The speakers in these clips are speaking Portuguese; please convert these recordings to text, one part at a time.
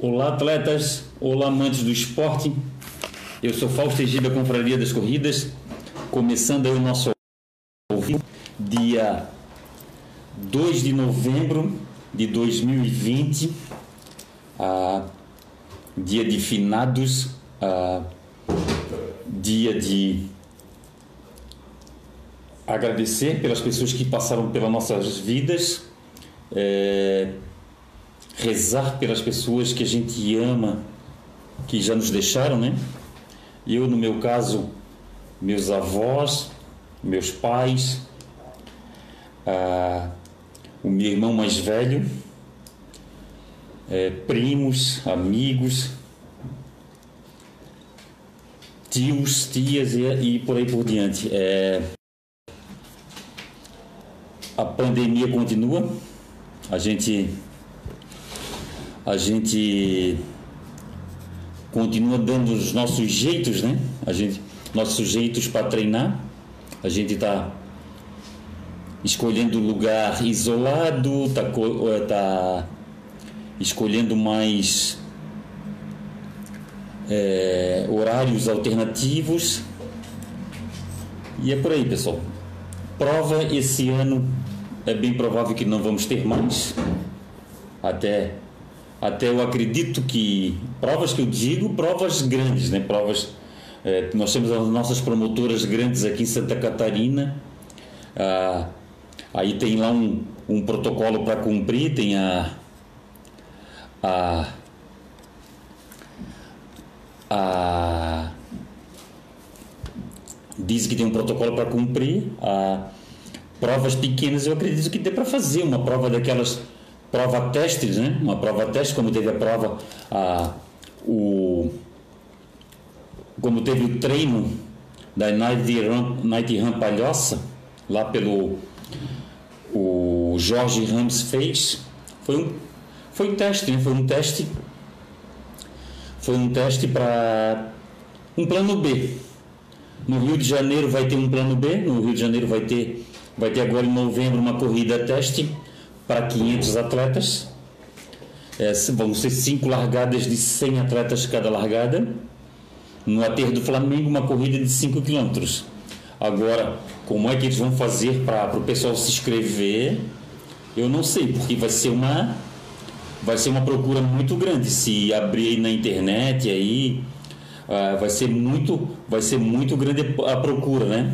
Olá, atletas. Olá, amantes do esporte. Eu sou Fausto Egida, Confraria das Corridas. Começando aí o nosso dia 2 de novembro de 2020, ah, dia de finados, ah, dia de agradecer pelas pessoas que passaram pelas nossas vidas, é, rezar pelas pessoas que a gente ama, que já nos deixaram, né? Eu, no meu caso, meus avós, meus pais, ah, o meu irmão mais velho, é, primos, amigos, tios, tias e, e por aí por diante. É, a pandemia continua, a gente a gente continua dando os nossos jeitos, né? A gente, nossos jeitos para treinar. A gente está escolhendo lugar isolado, está tá escolhendo mais é, horários alternativos. E é por aí, pessoal. Prova esse ano é bem provável que não vamos ter mais. Até até eu acredito que provas que eu digo, provas grandes, né? Provas é, nós temos as nossas promotoras grandes aqui em Santa Catarina. Ah, aí tem lá um, um protocolo para cumprir, tem a, a a diz que tem um protocolo para cumprir. A, provas pequenas eu acredito que dê para fazer uma prova daquelas prova testes, né? Uma prova teste, como teve a prova, a, o, como teve o treino da Night Run, Night Palhoça, lá pelo o Jorge Ramos fez, foi um, foi um teste, né? Foi um teste, foi um teste para um plano B. No Rio de Janeiro vai ter um plano B, no Rio de Janeiro vai ter, vai ter agora em novembro uma corrida teste para 500 atletas. É, vão ser cinco largadas de 100 atletas cada largada. No aterro do Flamengo, uma corrida de 5 km. Agora, como é que eles vão fazer para o pessoal se inscrever? Eu não sei, porque vai ser uma vai ser uma procura muito grande se abrir na internet aí uh, vai ser muito vai ser muito grande a procura, né?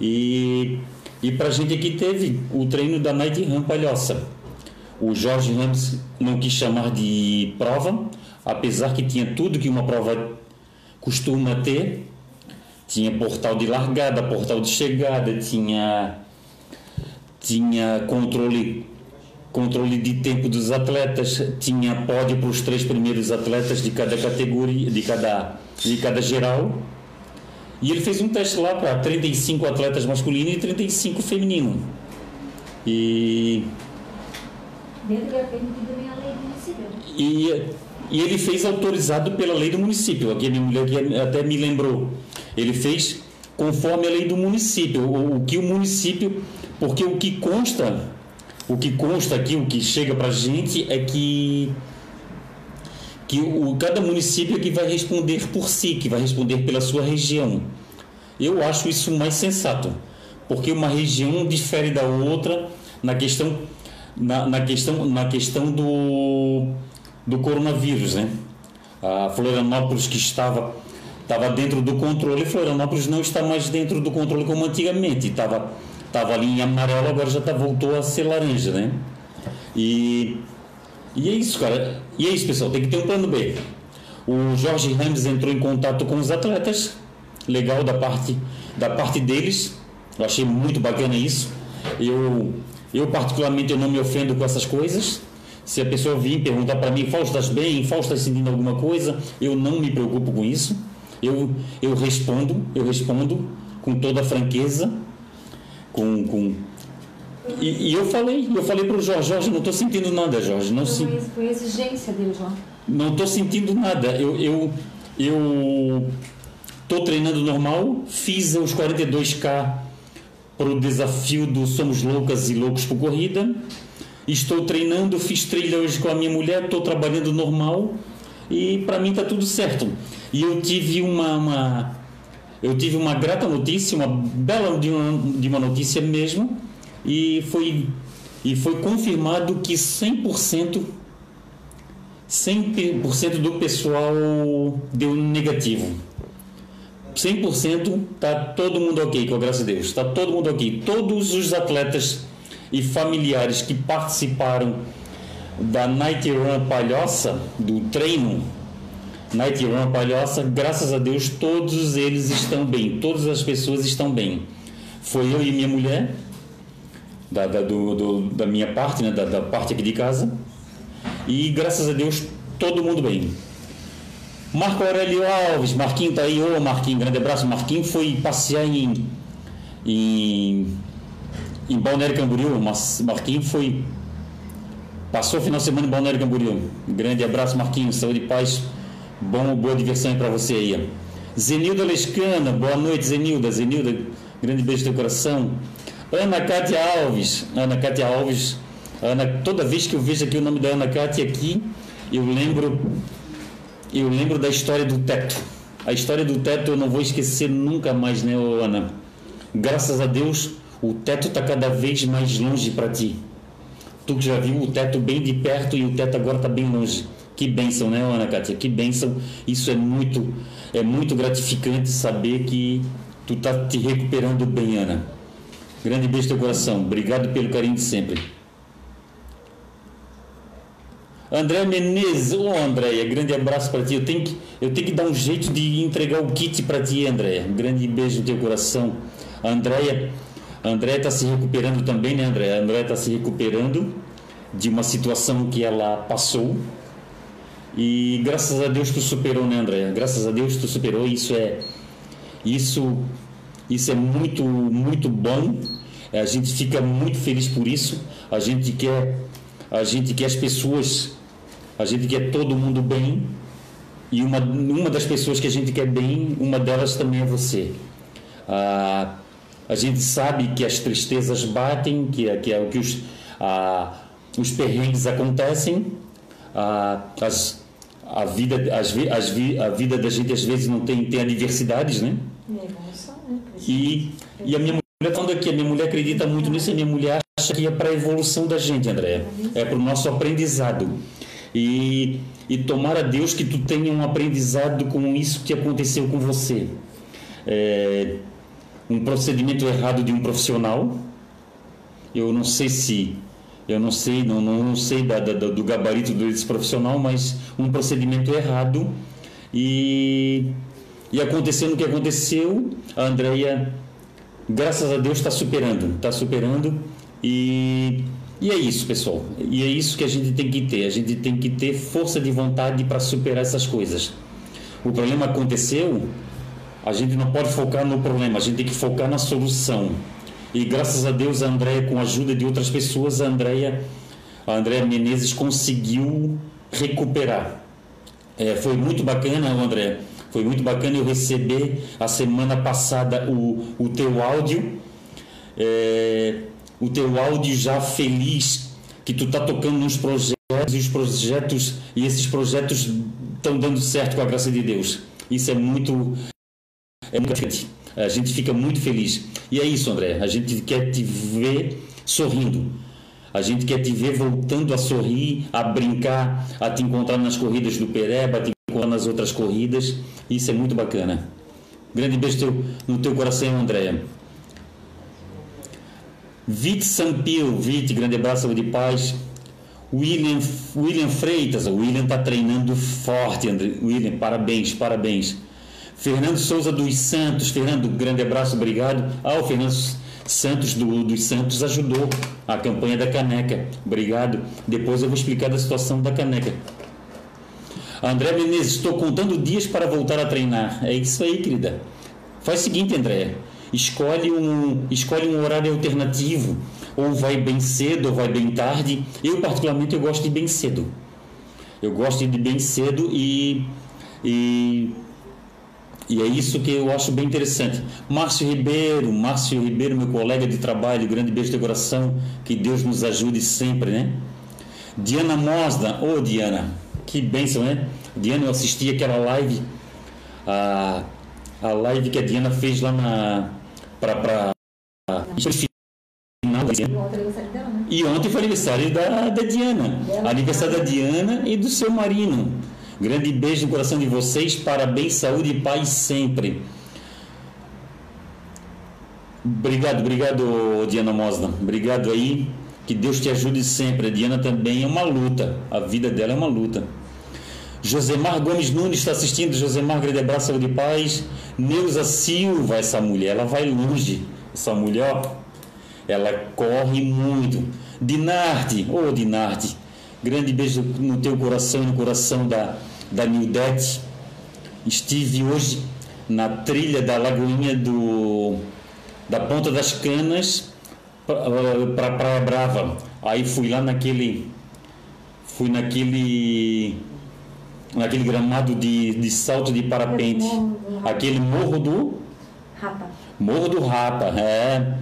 E e para a gente aqui teve o treino da Night Run Palhoça. O Jorge Ramos não quis chamar de prova, apesar que tinha tudo que uma prova costuma ter. Tinha portal de largada, portal de chegada, tinha, tinha controle, controle de tempo dos atletas, tinha pódio para os três primeiros atletas de cada categoria, de cada, de cada geral e ele fez um teste lá para 35 atletas masculinos e 35 femininos. E. Do município. E, e ele fez autorizado pela lei do município. Aqui a minha mulher aqui até me lembrou. Ele fez conforme a lei do município. O, o que o município. Porque o que consta. O que consta aqui, o que chega para a gente é que que o, cada município é que vai responder por si, que vai responder pela sua região. Eu acho isso mais sensato, porque uma região difere da outra na questão, na, na questão, na questão do, do coronavírus, né? A Florianópolis que estava estava dentro do controle, Florianópolis não está mais dentro do controle como antigamente, estava estava ali em amarelo, agora já tá, voltou a ser laranja, né? E e é isso, cara. E é isso, pessoal. Tem que ter um plano B. O Jorge Ramos entrou em contato com os atletas. Legal da parte, da parte deles. Eu achei muito bacana isso. Eu, eu particularmente, eu não me ofendo com essas coisas. Se a pessoa vir perguntar para mim, Fausto, estás bem? Fausto, estás sentindo alguma coisa? Eu não me preocupo com isso. Eu, eu respondo, eu respondo com toda franqueza, com, com e, e, eu falei, eu falei para o Jorge, Jorge, não estou sentindo nada, Jorge. Não foi, foi exigência dele, João. Não estou sentindo nada. Eu eu eu estou treinando normal, fiz os 42k para o desafio do Somos Loucas e Loucos por Corrida. estou treinando, fiz trilha hoje com a minha mulher, estou trabalhando normal e para mim está tudo certo. E eu tive uma, uma, eu tive uma grata notícia, uma bela de uma, de uma notícia mesmo, e foi e foi confirmado que 100% 100% do pessoal deu negativo. 100% tá todo mundo ok, com a graça de Deus. Está todo mundo ok. Todos os atletas e familiares que participaram da Night Run Palhoça, do treino Night Run Palhoça, graças a Deus todos eles estão bem, todas as pessoas estão bem. Foi eu e minha mulher, da, da, do, do, da minha parte, né, da, da parte aqui de casa, e graças a Deus todo mundo bem. Marco Aurélio Alves, Marquinho tá aí, ô Marquinho, grande abraço. Marquinho foi passear em, em, em Balneário Camboriú, Marquinho foi. Passou o final de semana em Balneário Camboriú. Grande abraço, Marquinho, saúde e paz. Bom, boa diversão para você aí. Zenilda Lescana, boa noite, Zenilda. Zenilda, grande beijo teu coração. Ana Cátia Alves, Ana Cátia Alves, Ana, toda vez que eu vejo aqui o nome da Ana Cátia aqui, eu lembro eu lembro da história do teto. A história do teto eu não vou esquecer nunca mais, né, Ana? Graças a Deus, o teto está cada vez mais longe para ti. Tu já viu o teto bem de perto e o teto agora está bem longe. Que bênção, né, Ana Cátia? Que bênção. Isso é muito, é muito gratificante saber que tu está te recuperando bem, Ana. Grande beijo no teu coração. Obrigado pelo carinho de sempre. André Menezes, ô oh, Andréia, grande abraço para ti. Eu tenho, que, eu tenho que dar um jeito de entregar o kit para ti, Andréia. Grande beijo no teu coração. Andréia, Andréia está se recuperando também, né, Andréia? Andréia está se recuperando de uma situação que ela passou. E graças a Deus tu superou, né, Andréia? Graças a Deus tu superou. Isso é, isso, isso é muito, muito bom. A gente fica muito feliz por isso. A gente quer, a gente quer as pessoas a gente quer todo mundo bem e uma, uma das pessoas que a gente quer bem, uma delas também é você. Ah, a gente sabe que as tristezas batem, que, que, que os, ah, os perrengues acontecem, ah, as, a, vida, as, as, a vida da gente às vezes não tem, tem adversidades, né? E, e a minha mulher falando aqui, a minha mulher acredita muito nisso, a minha mulher acha que é para a evolução da gente, André. É para o nosso aprendizado. E, e tomar a Deus que tu tenha um aprendizado com isso que aconteceu com você. É, um procedimento errado de um profissional. Eu não sei se eu não sei, não, não sei da, da, do gabarito desse profissional, mas um procedimento errado e, e acontecendo o que aconteceu, a Andrea, graças a Deus, está superando, está superando e e é isso, pessoal. E é isso que a gente tem que ter. A gente tem que ter força de vontade para superar essas coisas. O problema aconteceu, a gente não pode focar no problema, a gente tem que focar na solução. E graças a Deus, a Andréia, com a ajuda de outras pessoas, a Andréia, a Andréia Menezes conseguiu recuperar. É, foi muito bacana, André. Foi muito bacana eu receber a semana passada o, o teu áudio. É, o teu áudio já feliz que tu tá tocando nos projetos e os projetos e esses projetos estão dando certo com a graça de Deus. Isso é muito é muito a gente fica muito feliz. E é isso, André. A gente quer te ver sorrindo. A gente quer te ver voltando a sorrir, a brincar, a te encontrar nas corridas do Pereba, a te encontrar nas outras corridas. Isso é muito bacana. Grande beijo no teu coração, Andréia. Vite Sampio, Vite, grande abraço, de paz. William, William Freitas, o William está treinando forte, André. William, parabéns, parabéns. Fernando Souza dos Santos, Fernando, grande abraço, obrigado. Ah, o Fernando Santos do, dos Santos ajudou a campanha da caneca, obrigado. Depois eu vou explicar da situação da caneca. André Menezes, estou contando dias para voltar a treinar. É isso aí, querida. Faz o seguinte, André escolhe um, escolhe um horário alternativo, ou vai bem cedo ou vai bem tarde. Eu, particularmente, eu gosto de bem cedo. Eu gosto de bem cedo e, e, e é isso que eu acho bem interessante. Márcio Ribeiro, Márcio Ribeiro, meu colega de trabalho, grande beijo de coração, que Deus nos ajude sempre, né? Diana Mosda, ô oh, Diana, que bênção, né? Diana, eu assisti aquela live, a, a live que a Diana fez lá na. para. pra, final né? E ontem foi aniversário da, da Diana. Aniversário da Diana e do seu Marino. Grande beijo no coração de vocês, parabéns, saúde e paz sempre. Obrigado, obrigado, Diana Mosna. Obrigado aí. Que Deus te ajude sempre. A Diana também é uma luta. A vida dela é uma luta. Josemar Gomes Nunes está assistindo. Josemar, grande abraço, saúde e paz. Neuza Silva, essa mulher, ela vai longe. Essa mulher, ó, ela corre muito. Dinarte, ô oh, Dinarte, grande beijo no teu coração e no coração da, da Nildete. Estive hoje na trilha da Lagoinha do, da Ponta das Canas para Praia Brava. Aí fui lá naquele. Fui naquele. Naquele gramado de, de salto de parapente. Aquele morro do. Rapa. Morro do Rapa, é.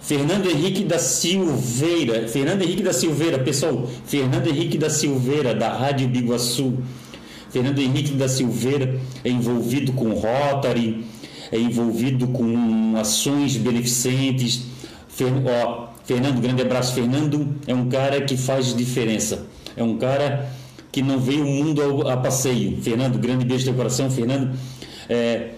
Fernando Henrique da Silveira, Fernando Henrique da Silveira, pessoal, Fernando Henrique da Silveira, da Rádio Biguaçu, Fernando Henrique da Silveira é envolvido com Rotary, é envolvido com ações beneficentes. Fer, ó, Fernando, grande abraço. Fernando é um cara que faz diferença. É um cara que não veio o mundo a passeio. Fernando, grande beijo no teu coração. Fernando é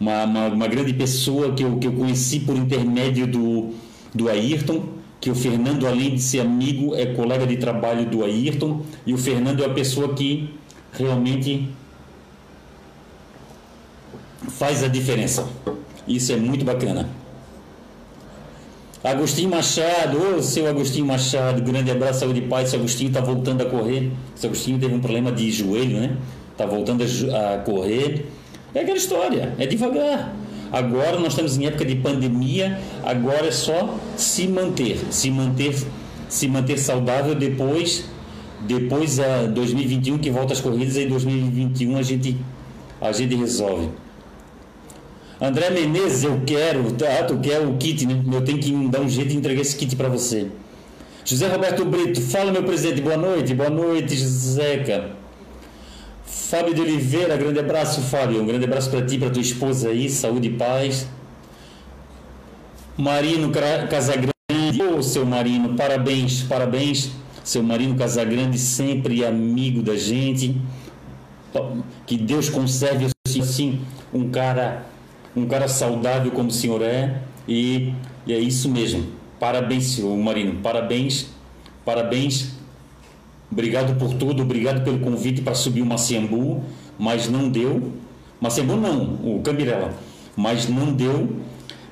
uma, uma, uma, grande pessoa que eu, que eu conheci por intermédio do, do Ayrton, que o Fernando, além de ser amigo, é colega de trabalho do Ayrton, e o Fernando é a pessoa que realmente faz a diferença. Isso é muito bacana. Agostinho Machado, ô seu Agostinho Machado, grande abraço, saúde e paz. Seu Agostinho está voltando a correr. Seu Agostinho teve um problema de joelho, né? Está voltando a, correr. É aquela história, é devagar. Agora nós estamos em época de pandemia, agora é só se manter, se manter, se manter saudável depois depois a 2021 que volta as corridas e em 2021 a gente a gente resolve. André Menezes, eu quero, tá, tu quer o kit, né? Eu tenho que dar um jeito de entregar esse kit para você. José Roberto Brito, fala meu presidente, boa noite, boa noite, Zeca. Fábio de Oliveira, grande abraço, Fábio. Um grande abraço para ti, para tua esposa aí, saúde e paz. Marino Casagrande, ô oh, seu Marino, parabéns, parabéns seu Marino Casagrande, sempre amigo da gente. Que Deus conserve assim um cara, um cara saudável como o senhor é. E, e é isso mesmo. Parabéns, senhor Marino. Parabéns, parabéns. Obrigado por tudo, obrigado pelo convite para subir o Maciambu, mas não deu. Maciambu não, o Cambirela, mas não deu.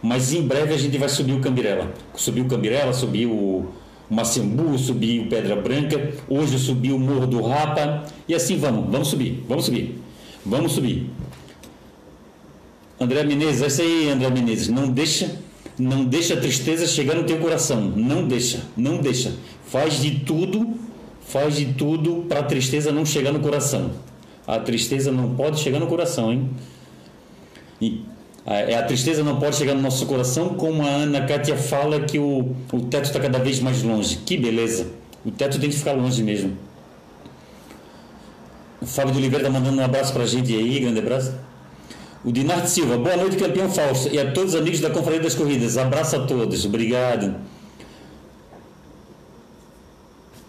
Mas em breve a gente vai subir o Cambirela. Subir o Cambirela, subir o, Macembu, subi o Pedra Branca, hoje eu subi o Morro do Rapa, e assim vamos, vamos subir, vamos subir, vamos subir. André Menezes, essa aí, André Menezes, não deixa, não deixa a tristeza chegar no teu coração, não deixa, não deixa. Faz de tudo, faz de tudo para a tristeza não chegar no coração. A tristeza não pode chegar no coração, hein? E é, a tristeza não pode chegar no nosso coração, como a Ana Kátia fala que o, o teto está cada vez mais longe. Que beleza! O teto tem que ficar longe mesmo. O Fábio de Oliveira está mandando um abraço para a gente aí, grande abraço. O Dinarte Silva, boa noite, campeão Fausto. E a todos os amigos da Confraria das Corridas. Abraço a todos, obrigado.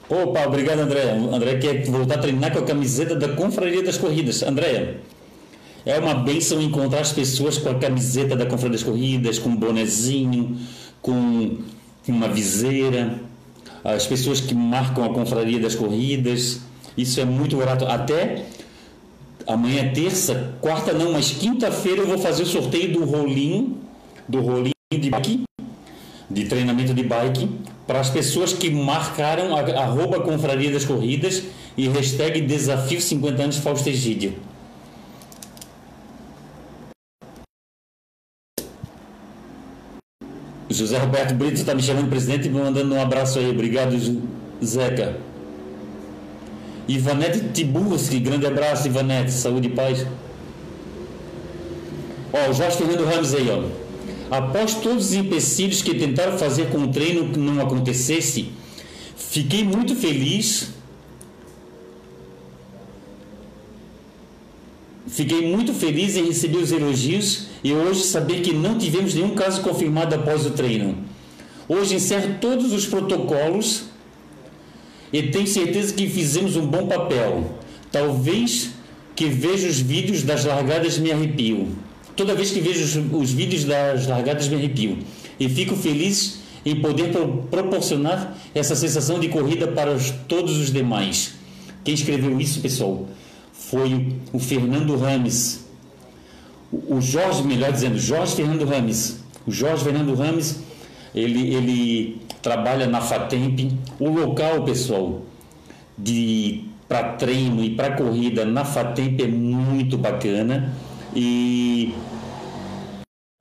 Opa, obrigado, André. André quer voltar a treinar com a camiseta da Confraria das Corridas. André, é uma bênção encontrar as pessoas com a camiseta da Confraria das Corridas, com um bonezinho, com uma viseira, as pessoas que marcam a Confraria das Corridas. Isso é muito grato. Até amanhã, terça, quarta não, mas quinta-feira eu vou fazer o sorteio do rolinho, do rolinho de bike, de treinamento de bike, para as pessoas que marcaram a, arroba Confraria das Corridas e hashtag Desafio 50 anos. José Roberto Brito está me chamando presidente e me mandando um abraço aí. Obrigado, Zeca. Ivanete Tiburski, grande abraço, Ivanete. Saúde e paz. Ó, o Jorge Fernando Ramos aí, ó. Após todos os empecilhos que tentaram fazer com o treino que não acontecesse, fiquei muito feliz. Fiquei muito feliz em receber os elogios e hoje saber que não tivemos nenhum caso confirmado após o treino. Hoje encerro todos os protocolos e tenho certeza que fizemos um bom papel. Talvez que vejo os vídeos das largadas me arrepio. Toda vez que vejo os, os vídeos das largadas me arrepio. E fico feliz em poder pro, proporcionar essa sensação de corrida para os, todos os demais. Quem escreveu isso, pessoal, foi o Fernando Rames. O Jorge, melhor dizendo, Jorge Fernando Rames. O Jorge Fernando Rames, ele, ele trabalha na FATEMP. O local, pessoal, de para treino e para corrida na FATEMP é muito bacana e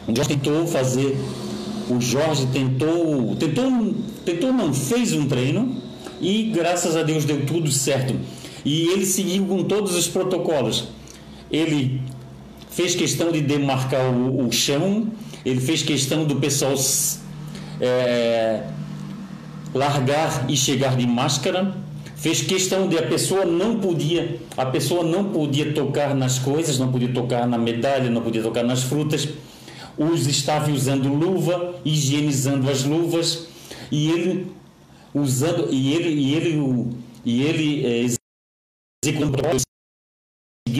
o Jorge tentou fazer, o Jorge tentou, tentou, tentou não, fez um treino e graças a Deus deu tudo certo. E ele seguiu com todos os protocolos. Ele fez questão de demarcar o, o chão, ele fez questão do pessoal é, largar e chegar de máscara fez questão de a pessoa não podia, a pessoa não podia tocar nas coisas, não podia tocar na medalha, não podia tocar nas frutas. Os estava usando luva, higienizando as luvas e ele usando e ele e ele e ele é,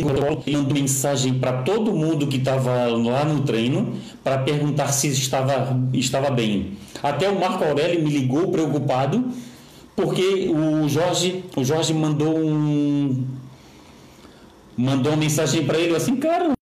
mandou mensagem para todo mundo que estava lá no treino para perguntar se estava estava bem. Até o Marco Aurélio me ligou preocupado porque o Jorge, o Jorge mandou um mandou uma mensagem para ele assim, cara,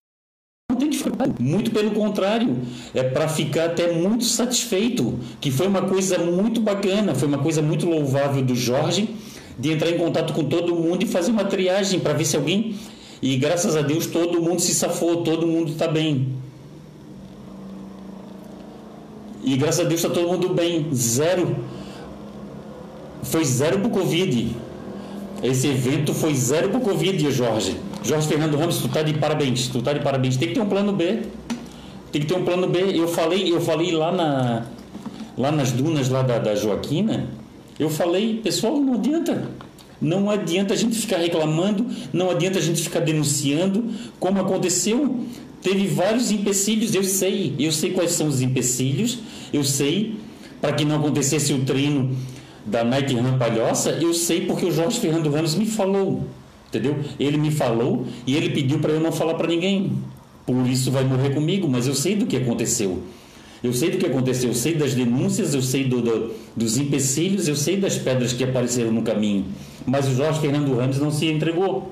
não tem dificuldade. Muito pelo contrário, é para ficar até muito satisfeito, que foi uma coisa muito bacana, foi uma coisa muito louvável do Jorge de entrar em contato com todo mundo e fazer uma triagem para ver se alguém e graças a Deus todo mundo se safou, todo mundo está bem. E graças a Deus está todo mundo bem, zero foi zero para o Covid. Esse evento foi zero para o Covid, Jorge. Jorge Fernando Ramos, tu tá de parabéns. Tu tá de parabéns. Tem que ter um plano B. Tem que ter um plano B. Eu falei, eu falei lá na lá nas dunas lá da, da Joaquina, eu falei, pessoal, não adianta. Não adianta a gente ficar reclamando, não adianta a gente ficar denunciando, como aconteceu. Teve vários empecilhos, eu sei, eu sei quais são os empecilhos, eu sei, para que não acontecesse o treino da Night Run Palhoça, eu sei porque o Jorge Fernando Ramos me falou, entendeu? Ele me falou e ele pediu para eu não falar para ninguém. Por isso vai morrer comigo, mas eu sei do que aconteceu. Eu sei do que aconteceu, eu sei das denúncias, eu sei do, do, dos empecilhos, eu sei das pedras que apareceram no caminho. Mas o Jorge Fernando Ramos não se entregou.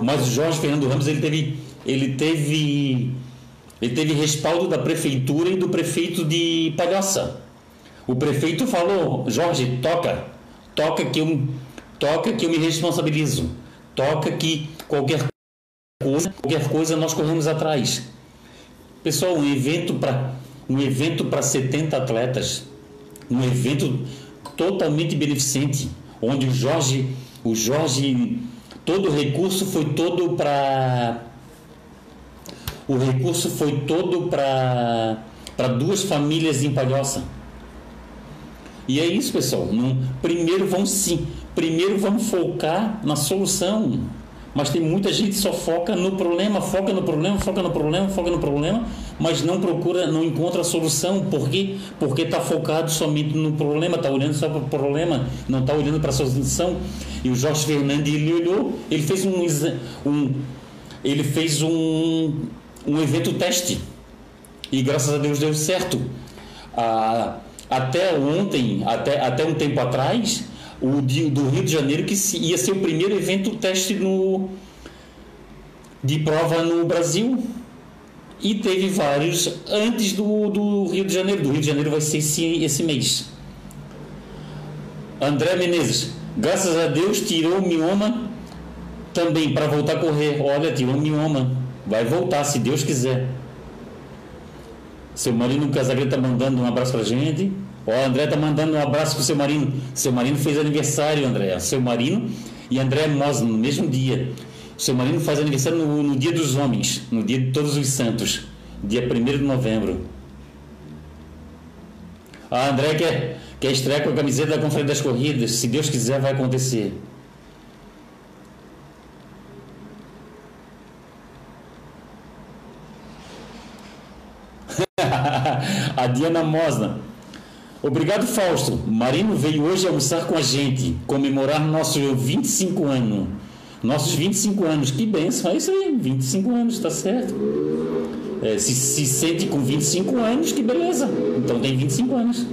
Mas o Jorge Fernando Ramos ele teve, ele teve, ele teve respaldo da prefeitura e do prefeito de Palhoça. O prefeito falou: Jorge, toca, toca que eu, toca que eu me responsabilizo, toca que qualquer coisa, qualquer coisa nós corremos atrás. Pessoal, um evento para um evento para 70 atletas, um evento totalmente beneficente, onde o Jorge, o Jorge, todo o recurso foi todo para o recurso foi todo para para duas famílias em Palhoça. E é isso, pessoal. Primeiro vamos sim, primeiro vamos focar na solução. Mas tem muita gente que só foca no problema, foca no problema, foca no problema, foca no problema, mas não procura, não encontra a solução. Por quê? Porque está focado somente no problema, está olhando só para o problema, não está olhando para a solução. E o Jorge Fernandes, ele olhou, ele fez um, um ele fez um, um evento teste. E graças a Deus deu certo. A, até ontem, até, até um tempo atrás, o do Rio de Janeiro, que ia ser o primeiro evento teste no, de prova no Brasil. E teve vários antes do, do Rio de Janeiro. Do Rio de Janeiro vai ser esse, esse mês. André Menezes, graças a Deus tirou o mioma também para voltar a correr. Olha, tirou o mioma. Vai voltar, se Deus quiser. Seu Marino Casagrande está mandando um abraço para gente. Ó, o André está mandando um abraço para o seu Marino. Seu Marino fez aniversário, André. Seu Marino e André Mosna no mesmo dia. seu marido faz aniversário no, no dia dos homens, no dia de todos os santos, dia 1 de novembro. A André quer, quer estrear com a camiseta da Conferência das Corridas. Se Deus quiser, vai acontecer. a Diana Mosna. Obrigado, Fausto. Marino veio hoje almoçar com a gente, comemorar nossos 25 anos. Nossos 25 anos, que benção, é isso aí, 25 anos, tá certo. É, se, se sente com 25 anos, que beleza. Então tem 25 anos.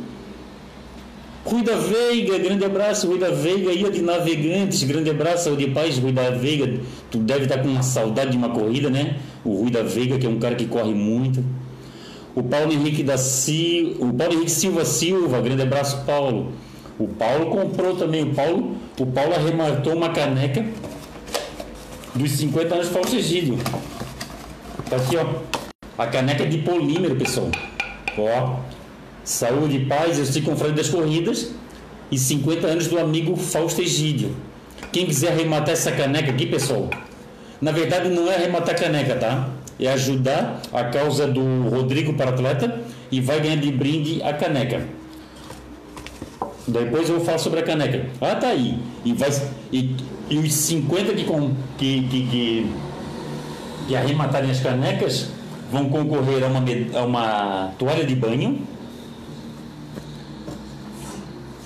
Rui da Veiga, grande abraço, Rui da Veiga, ia de navegantes, grande abraço, de paz, Rui da Veiga. Tu deve estar com uma saudade de uma corrida, né? O Rui da Veiga, que é um cara que corre muito. O Paulo Henrique da Silva, o Paulo Henrique Silva Silva, grande abraço, Paulo. O Paulo comprou também, o Paulo, o Paulo arrematou uma caneca dos 50 anos Fausto Egídio. Tá aqui, ó. A caneca de polímero, pessoal. Ó. Saúde paz, eu estou com o das corridas e 50 anos do amigo Fausto Egídio. Quem quiser arrematar essa caneca aqui, pessoal, na verdade não é arrematar caneca, tá? É ajudar a causa do Rodrigo para atleta e vai ganhar de brinde a caneca. Depois eu vou falar sobre a caneca. Ah, tá aí. E, vai, e, e os 50 que, que, que, que, que arrematarem as canecas vão concorrer a uma, a uma toalha de banho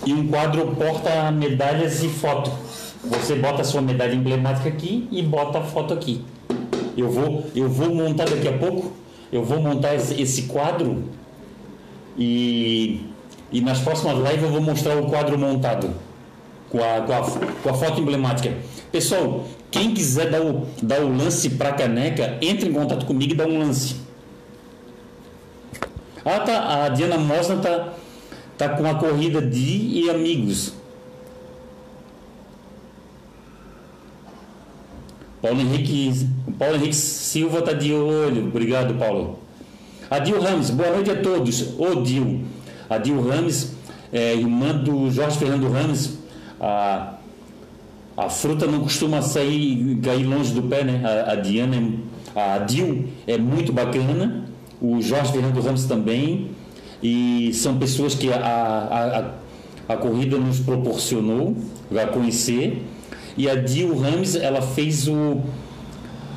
e um quadro porta medalhas e foto. Você bota a sua medalha emblemática aqui e bota a foto aqui. Eu vou, eu vou montar daqui a pouco, eu vou montar esse, esse quadro e, e nas próximas lives eu vou mostrar o quadro montado com a, com a, com a foto emblemática. Pessoal, quem quiser dar o, dar o lance para caneca, entre em contato comigo e dá um lance. Ah, tá. A Diana Mosna tá, tá com a corrida de e amigos. Paulo Henrique, Paulo Henrique Silva tá de olho. Obrigado, Paulo. Adil Ramos, boa noite a todos. Ô Dil. Adil Ramos, é, irmã do Jorge Fernando Ramos. A, a fruta não costuma sair, cair longe do pé, né? A, a Diana, a Adil é muito bacana. O Jorge Fernando Ramos também. E são pessoas que a, a, a, a corrida nos proporcionou a conhecer. E a Dil Rams, ela fez o,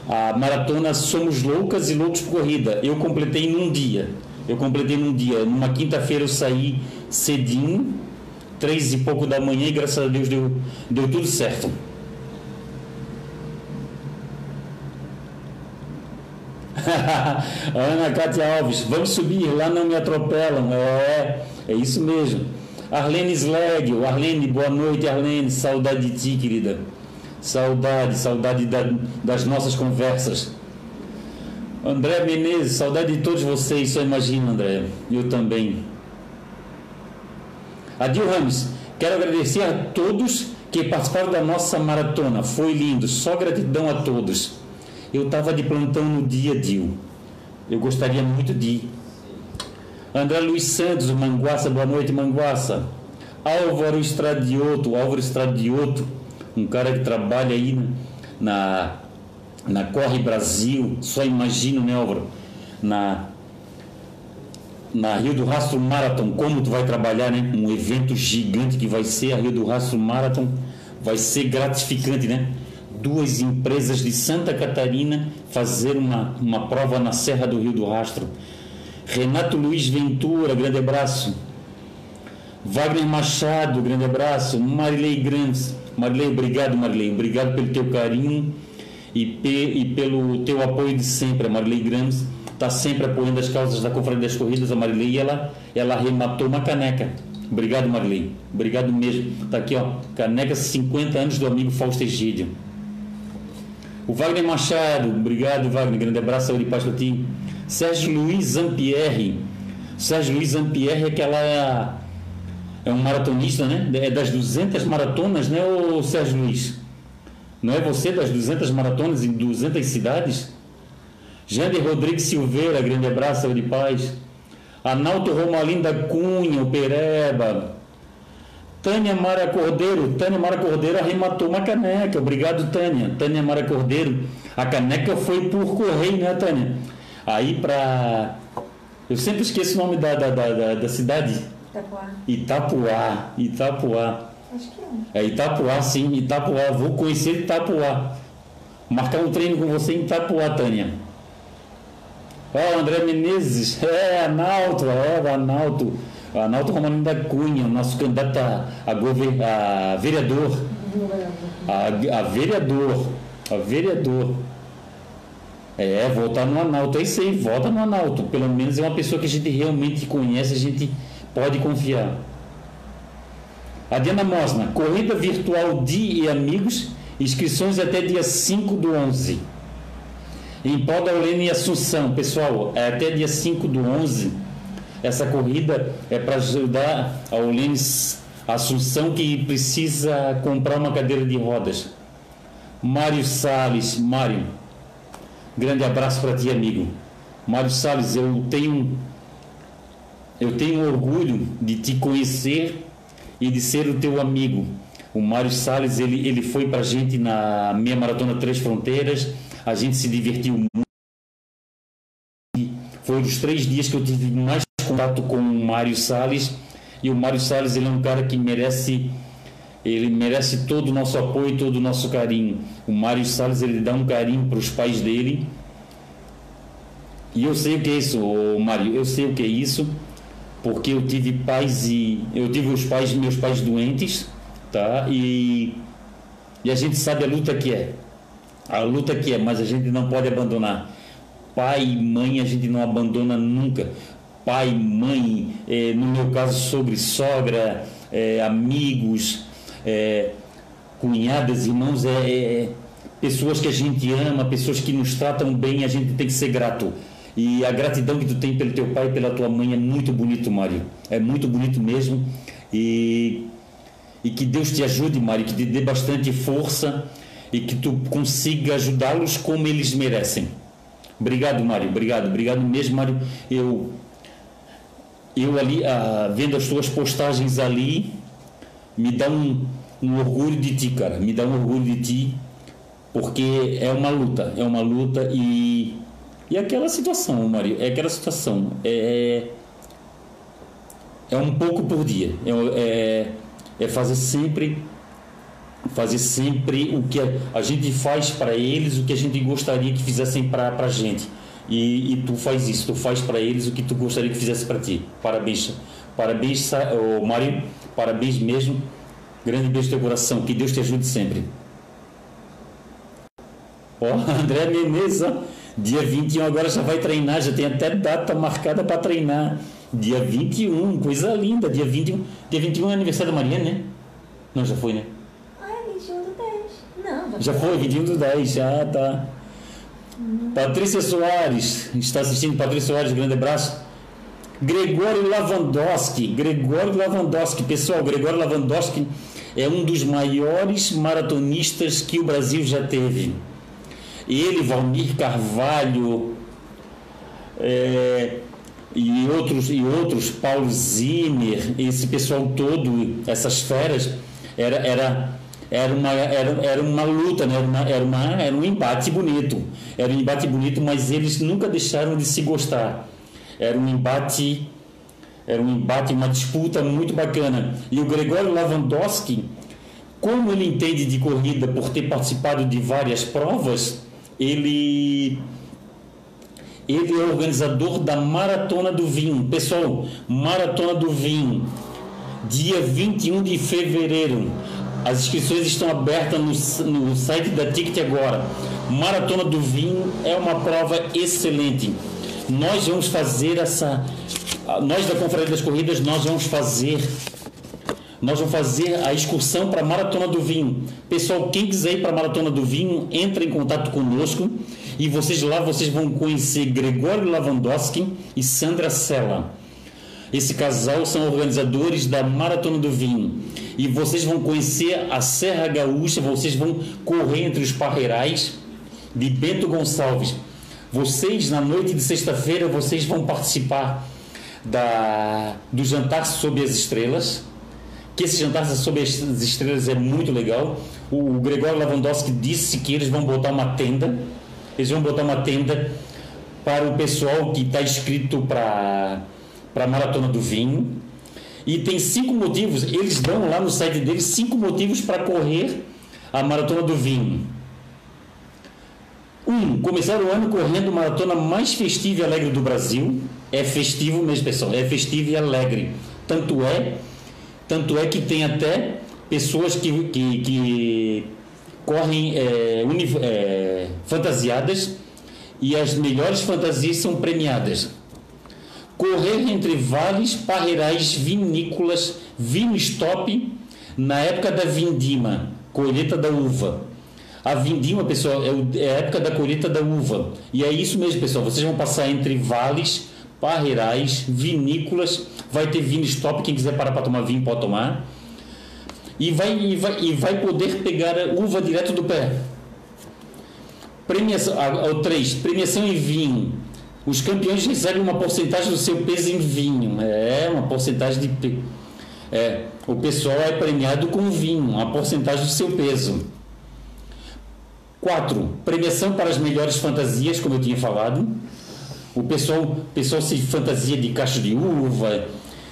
a maratona Somos Loucas e Loucos por Corrida. Eu completei num dia. Eu completei num dia. Numa quinta-feira eu saí cedinho, três e pouco da manhã, e graças a Deus deu, deu tudo certo. Ana Cátia Alves, vamos subir, lá não me atropelam. É, é isso mesmo. Arlene Slag, Arlene, boa noite, Arlene, saudade de ti, querida. Saudade, saudade da, das nossas conversas. André Menezes, saudade de todos vocês, só imagina, André. Eu também. Adil Ramos, quero agradecer a todos que participaram da nossa maratona. Foi lindo, só gratidão a todos. Eu estava de plantão no dia, Dil. Eu gostaria muito de. André Luiz Santos, Manguaça, boa noite, Manguaça. Álvaro Estradioto, Álvaro Estradioto, um cara que trabalha aí na, na Corre Brasil, só imagino, né, Álvaro? Na, na Rio do Rastro Marathon, como tu vai trabalhar, né? Um evento gigante que vai ser a Rio do Rastro Marathon, vai ser gratificante, né? Duas empresas de Santa Catarina fazer uma, uma prova na Serra do Rio do Rastro Renato Luiz Ventura, grande abraço. Wagner Machado, grande abraço. Marilei Grandes. Marilei, obrigado, Marilei. Obrigado pelo teu carinho e, pe, e pelo teu apoio de sempre. A Marilei Grandes está sempre apoiando as causas da Conferência das Corridas. A Marilei, ela, ela arrematou uma caneca. Obrigado, Marilei. Obrigado mesmo. Está aqui, ó. Caneca 50 anos do amigo Fausto Egídio. O Wagner Machado, obrigado, Wagner. Grande abraço, saúde e paz para ti. Sérgio Luiz Zampierre. Sérgio Luiz Zampierre é que ela é, é um maratonista, né? É das 200 maratonas, né, ô Sérgio Luiz? Não é você das 200 maratonas em 200 cidades? Jander Rodrigues Silveira, grande abraço, saúde e paz. Analto Romalinda Cunha, o Pereba. Tânia Mara Cordeiro, Tânia Mara Cordeiro arrematou uma caneca. Obrigado, Tânia. Tânia Mara Cordeiro. A caneca foi por correio, né, Tânia? Aí para. Eu sempre esqueço o nome da, da, da, da cidade. Itapuá. Itapuá. Itapuá. Acho que é. É Itapuá, sim, Itapuá. Vou conhecer Itapuá. Marcar um treino com você em Itapuá, Tânia. Ó, André Menezes. É, Analto, é, Analto. Analto Romanino da Cunha, nosso candidato a, a, gover- a vereador. A, a vereador. A vereador. É, votar no Analto. É isso aí, vota no Analto. Pelo menos é uma pessoa que a gente realmente conhece, a gente pode confiar. A Diana Mosna, corrida virtual de e amigos, inscrições até dia 5 do 11. Em Pó da Olene e Assunção, pessoal, é até dia 5 do 11. Essa corrida é para ajudar a Olene Assunção que precisa comprar uma cadeira de rodas. Mário Salles, Mário, grande abraço para ti, amigo. Mário Salles, eu tenho eu tenho orgulho de te conhecer e de ser o teu amigo. O Mário Salles, ele, ele foi para a gente na meia maratona Três Fronteiras, a gente se divertiu muito. Foi um dos três dias que eu tive mais contato com o Mário Salles, e o Mário Salles, ele é um cara que merece ele merece todo o nosso apoio, todo o nosso carinho. O Mário Salles, ele dá um carinho para os pais dele. E eu sei o que é isso, ô Mário, eu sei o que é isso porque eu tive pais e eu tive os pais meus pais doentes tá e e a gente sabe a luta que é a luta que é mas a gente não pode abandonar pai e mãe a gente não abandona nunca pai mãe eh, no meu caso sobre sogra eh, amigos eh, cunhadas irmãos é, é pessoas que a gente ama pessoas que nos tratam bem a gente tem que ser grato e a gratidão que tu tem pelo teu pai e pela tua mãe é muito bonito, Mário. É muito bonito mesmo. E, e que Deus te ajude, Mário, que te dê bastante força e que tu consiga ajudá-los como eles merecem. Obrigado, Mário. Obrigado, obrigado mesmo, Mário. Eu, eu ali, ah, vendo as tuas postagens ali, me dá um, um orgulho de ti, cara. Me dá um orgulho de ti, porque é uma luta, é uma luta e e aquela situação, Mário, é aquela situação. É, é um pouco por dia. É, é, é fazer sempre fazer sempre o que a gente faz para eles, o que a gente gostaria que fizessem para a gente. E, e, tu faz isso, tu faz para eles o que tu gostaria que fizesse para ti. Parabéns. Parabéns, oh, Mário. Parabéns mesmo. Grande beijo no teu coração. Que Deus te ajude sempre. Ó, oh, André Menezes. Dia 21 agora já vai treinar, já tem até data marcada para treinar. Dia 21, coisa linda. Dia 21, dia 21 é aniversário da Mariana, né? Não, já foi, né? Ah, é 21 do 10. Não, já, Já foi, 21 do 10, já tá. Patrícia Soares, está assistindo Patrícia Soares, grande abraço. Gregório Lavandowski, Gregório Lavandowski, pessoal, Gregório Lavandowski é um dos maiores maratonistas que o Brasil já teve ele, Valmir Carvalho é, e outros e outros, Paulo Zimmer, esse pessoal todo, essas feras, era, era, era, uma, era, era uma luta, né? era, uma, era, uma, era um embate bonito. Era um embate bonito, mas eles nunca deixaram de se gostar. Era um embate, era um embate, uma disputa muito bacana. E o Gregório Lavandowski, como ele entende de corrida por ter participado de várias provas, ele ele é organizador da Maratona do Vinho. Pessoal, Maratona do Vinho, dia 21 de fevereiro. As inscrições estão abertas no, no site da Ticket agora. Maratona do Vinho é uma prova excelente. Nós vamos fazer essa. Nós da Conferência das Corridas, nós vamos fazer nós vamos fazer a excursão para a Maratona do Vinho. Pessoal, quem quiser ir para a Maratona do Vinho, entre em contato conosco e vocês lá vocês vão conhecer Gregório Lavandowski e Sandra Sella. Esse casal são organizadores da Maratona do Vinho. E vocês vão conhecer a Serra Gaúcha, vocês vão correr entre os parreirais de Bento Gonçalves. Vocês, na noite de sexta-feira, vocês vão participar da, do jantar sob as estrelas que esse jantar sobre as estrelas é muito legal. O, o Gregório Lavandowski disse que eles vão botar uma tenda, eles vão botar uma tenda para o pessoal que está inscrito para a Maratona do Vinho. E tem cinco motivos, eles dão lá no site deles cinco motivos para correr a Maratona do Vinho. Um, começar o ano correndo a maratona mais festiva e alegre do Brasil. É festivo mesmo, pessoal. É festivo e alegre. Tanto é, tanto é que tem até pessoas que, que, que correm é, é, fantasiadas e as melhores fantasias são premiadas. Correr entre vales, parreirais, vinícolas, vinho stop na época da vindima, colheita da uva a vindima, pessoal, é, é a época da colheita da uva. E é isso mesmo, pessoal. Vocês vão passar entre vales, parreirais, vinícolas. Vai ter vinho stop. Quem quiser parar para tomar vinho pode tomar. E vai, e vai, e vai poder pegar a uva direto do pé. Premiação, o 3. Premiação em vinho. Os campeões recebem uma porcentagem do seu peso em vinho. É, uma porcentagem de. É, o pessoal é premiado com vinho, uma porcentagem do seu peso. 4. Premiação para as melhores fantasias, como eu tinha falado. O pessoal, pessoal se fantasia de caixa de uva,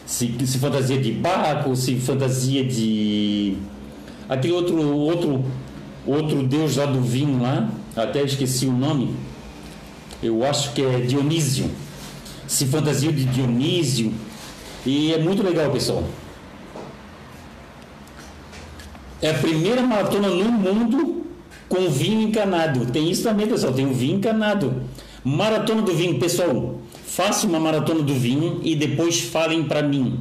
se, se fantasia de Baco, se fantasia de. Aquele outro, outro, outro deus lá do vinho lá, até esqueci o nome. Eu acho que é Dionísio. Se fantasia de Dionísio. E é muito legal, pessoal. É a primeira maratona no mundo com vinho encanado. Tem isso também, pessoal, tem o vinho encanado. Maratona do vinho, pessoal, faça uma maratona do vinho e depois falem para mim.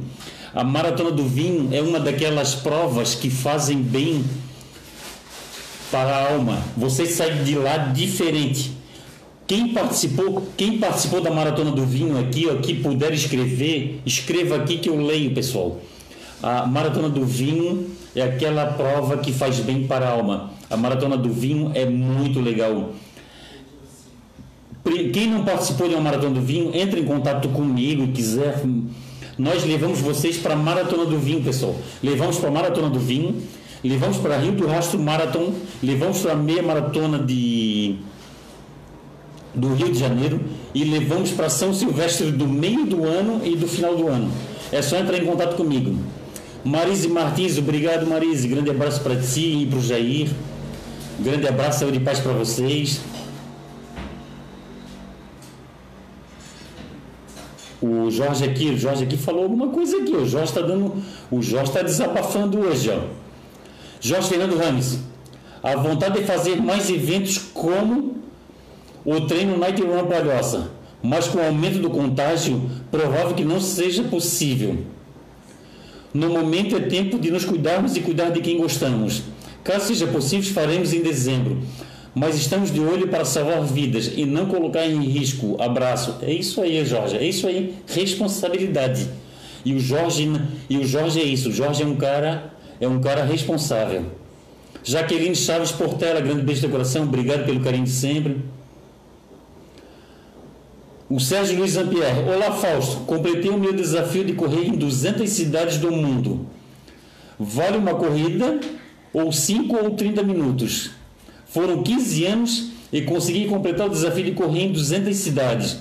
A maratona do vinho é uma daquelas provas que fazem bem para a alma. Você sai de lá diferente. Quem participou, quem participou da maratona do vinho aqui, ó, que puder escrever, escreva aqui que eu leio, pessoal. A maratona do vinho é aquela prova que faz bem para a alma. A maratona do vinho é muito legal. Quem não participou de uma maratona do vinho, entre em contato comigo e quiser. Nós levamos vocês para a maratona do vinho, pessoal. Levamos para a maratona do vinho, levamos para Rio do Rastro Marathon, levamos para a meia maratona de do Rio de Janeiro e levamos para São Silvestre do meio do ano e do final do ano. É só entrar em contato comigo. Marise Martins, obrigado Marise, grande abraço para ti e para o Jair. Grande abraço, saúde e paz para vocês. O Jorge aqui, o Jorge aqui falou alguma coisa aqui. O Jorge está dando, o Jorge está desabafando hoje, ó. Jorge Fernando Rames, a vontade de fazer mais eventos como o treino Night Run Palhoça, mas com o aumento do contágio, provável que não seja possível. No momento é tempo de nos cuidarmos e cuidar de quem gostamos. Caso seja possível, faremos em dezembro. Mas estamos de olho para salvar vidas e não colocar em risco. Abraço. É isso aí, Jorge. É isso aí. Responsabilidade. E o Jorge, e o Jorge é isso. O Jorge é um cara, é um cara responsável. Jaqueline Chaves Portela, grande beijo do coração. Obrigado pelo carinho de sempre. O Sérgio Luiz Ampierre. Olá, Fausto. Completei o meu desafio de correr em 200 cidades do mundo. Vale uma corrida ou 5 ou 30 minutos. Foram 15 anos e consegui completar o desafio de correr em 200 cidades.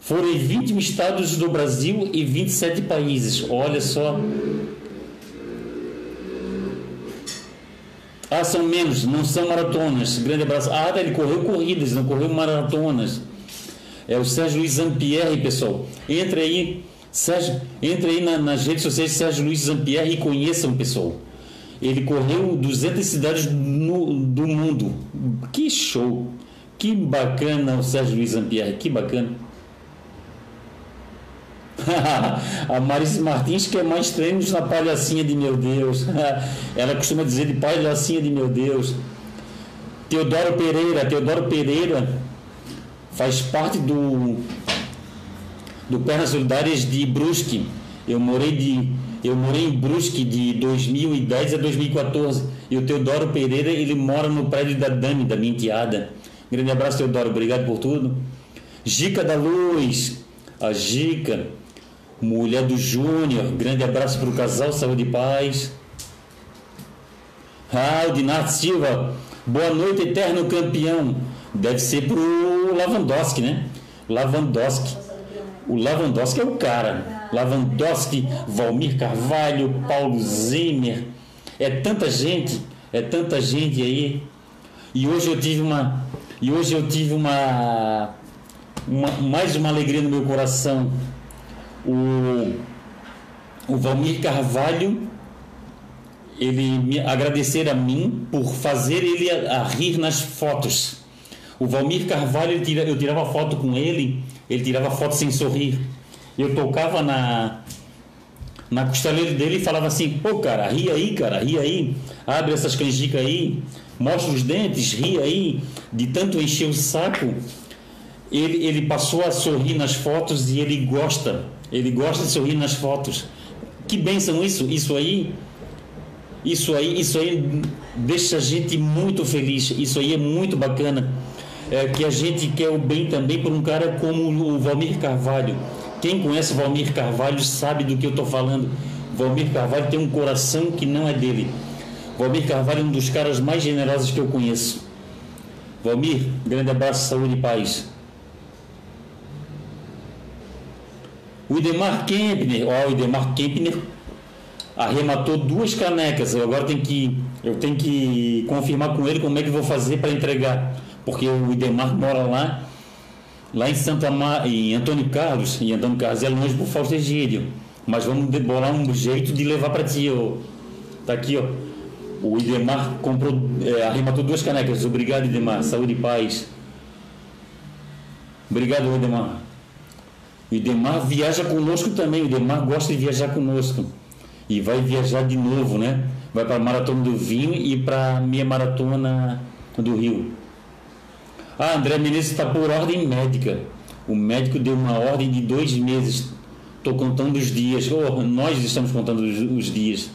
Foram em 20 estados do Brasil e 27 países. Olha só. Ah, são menos, não são maratonas. Grande abraço. Ah, ele correu corridas, não correu maratonas. É o Sérgio Luiz Zampierre, pessoal. Entre aí, Sérgio, entre aí na, nas redes sociais Sérgio Luiz Zampierre e conheçam, pessoal. Ele correu 200 cidades no, do mundo. Que show! Que bacana o Sérgio Luiz Ampierre, que bacana. a Marice Martins quer mais treinos na palhacinha de meu Deus. Ela costuma dizer de palhacinha de meu Deus. Teodoro Pereira, Teodoro Pereira faz parte do do Pernas Solidárias de Brusque. Eu morei de eu morei em Brusque de 2010 a 2014 e o Teodoro Pereira ele mora no prédio da Dani, da minha enteada. Grande abraço, Teodoro, obrigado por tudo. Gica da Luz, a Gica, mulher do Júnior, grande abraço para o casal, saúde e paz. Ah, o Dinato Silva. Boa noite, eterno campeão. Deve ser pro Lavandowski, né? Lavandowski. O Lavandowski é o cara. Lavandowski, Valmir Carvalho, Paulo Zimmer. É tanta gente, é tanta gente aí. E hoje eu tive uma. E hoje eu tive uma. uma mais uma alegria no meu coração. O, o Valmir Carvalho ele me agradecer a mim por fazer ele a, a rir nas fotos. O Valmir Carvalho, eu tirava foto com ele, ele tirava foto sem sorrir. Eu tocava na na costeleira dele e falava assim: pô, cara, ri aí, cara, ri aí, abre essas canjicas aí, mostra os dentes, ri aí, de tanto encher o saco. Ele, ele passou a sorrir nas fotos e ele gosta, ele gosta de sorrir nas fotos. Que bênção isso, isso aí isso aí, isso aí deixa a gente muito feliz. Isso aí é muito bacana. É, que a gente quer o bem também por um cara como o Valmir Carvalho. Quem conhece Valmir Carvalho sabe do que eu estou falando. Valmir Carvalho tem um coração que não é dele. Valmir Carvalho é um dos caras mais generosos que eu conheço. Valmir, grande abraço, saúde e paz. O Idemar Kempner, ó, o Idemar Kempner arrematou duas canecas. Eu agora tenho que, eu tenho que confirmar com ele como é que vou fazer para entregar, porque o Idemar mora lá, lá em Santa Mar, em Antônio Carlos, e Antônio Carlos é longe por Fausto Egídio. Mas vamos bolar um jeito de levar para ti. Ó. Tá aqui, ó. O Idemar comprou, é, arrematou duas canecas. Obrigado, Idemar. Saúde e paz. Obrigado, Idemar. O Idemar viaja conosco também. O Idemar gosta de viajar conosco e vai viajar de novo, né? Vai para a Maratona do Vinho e para a meia maratona do Rio. Ah, André Menezes está por ordem médica. O médico deu uma ordem de dois meses. Estou contando os dias. Oh, nós estamos contando os, os dias.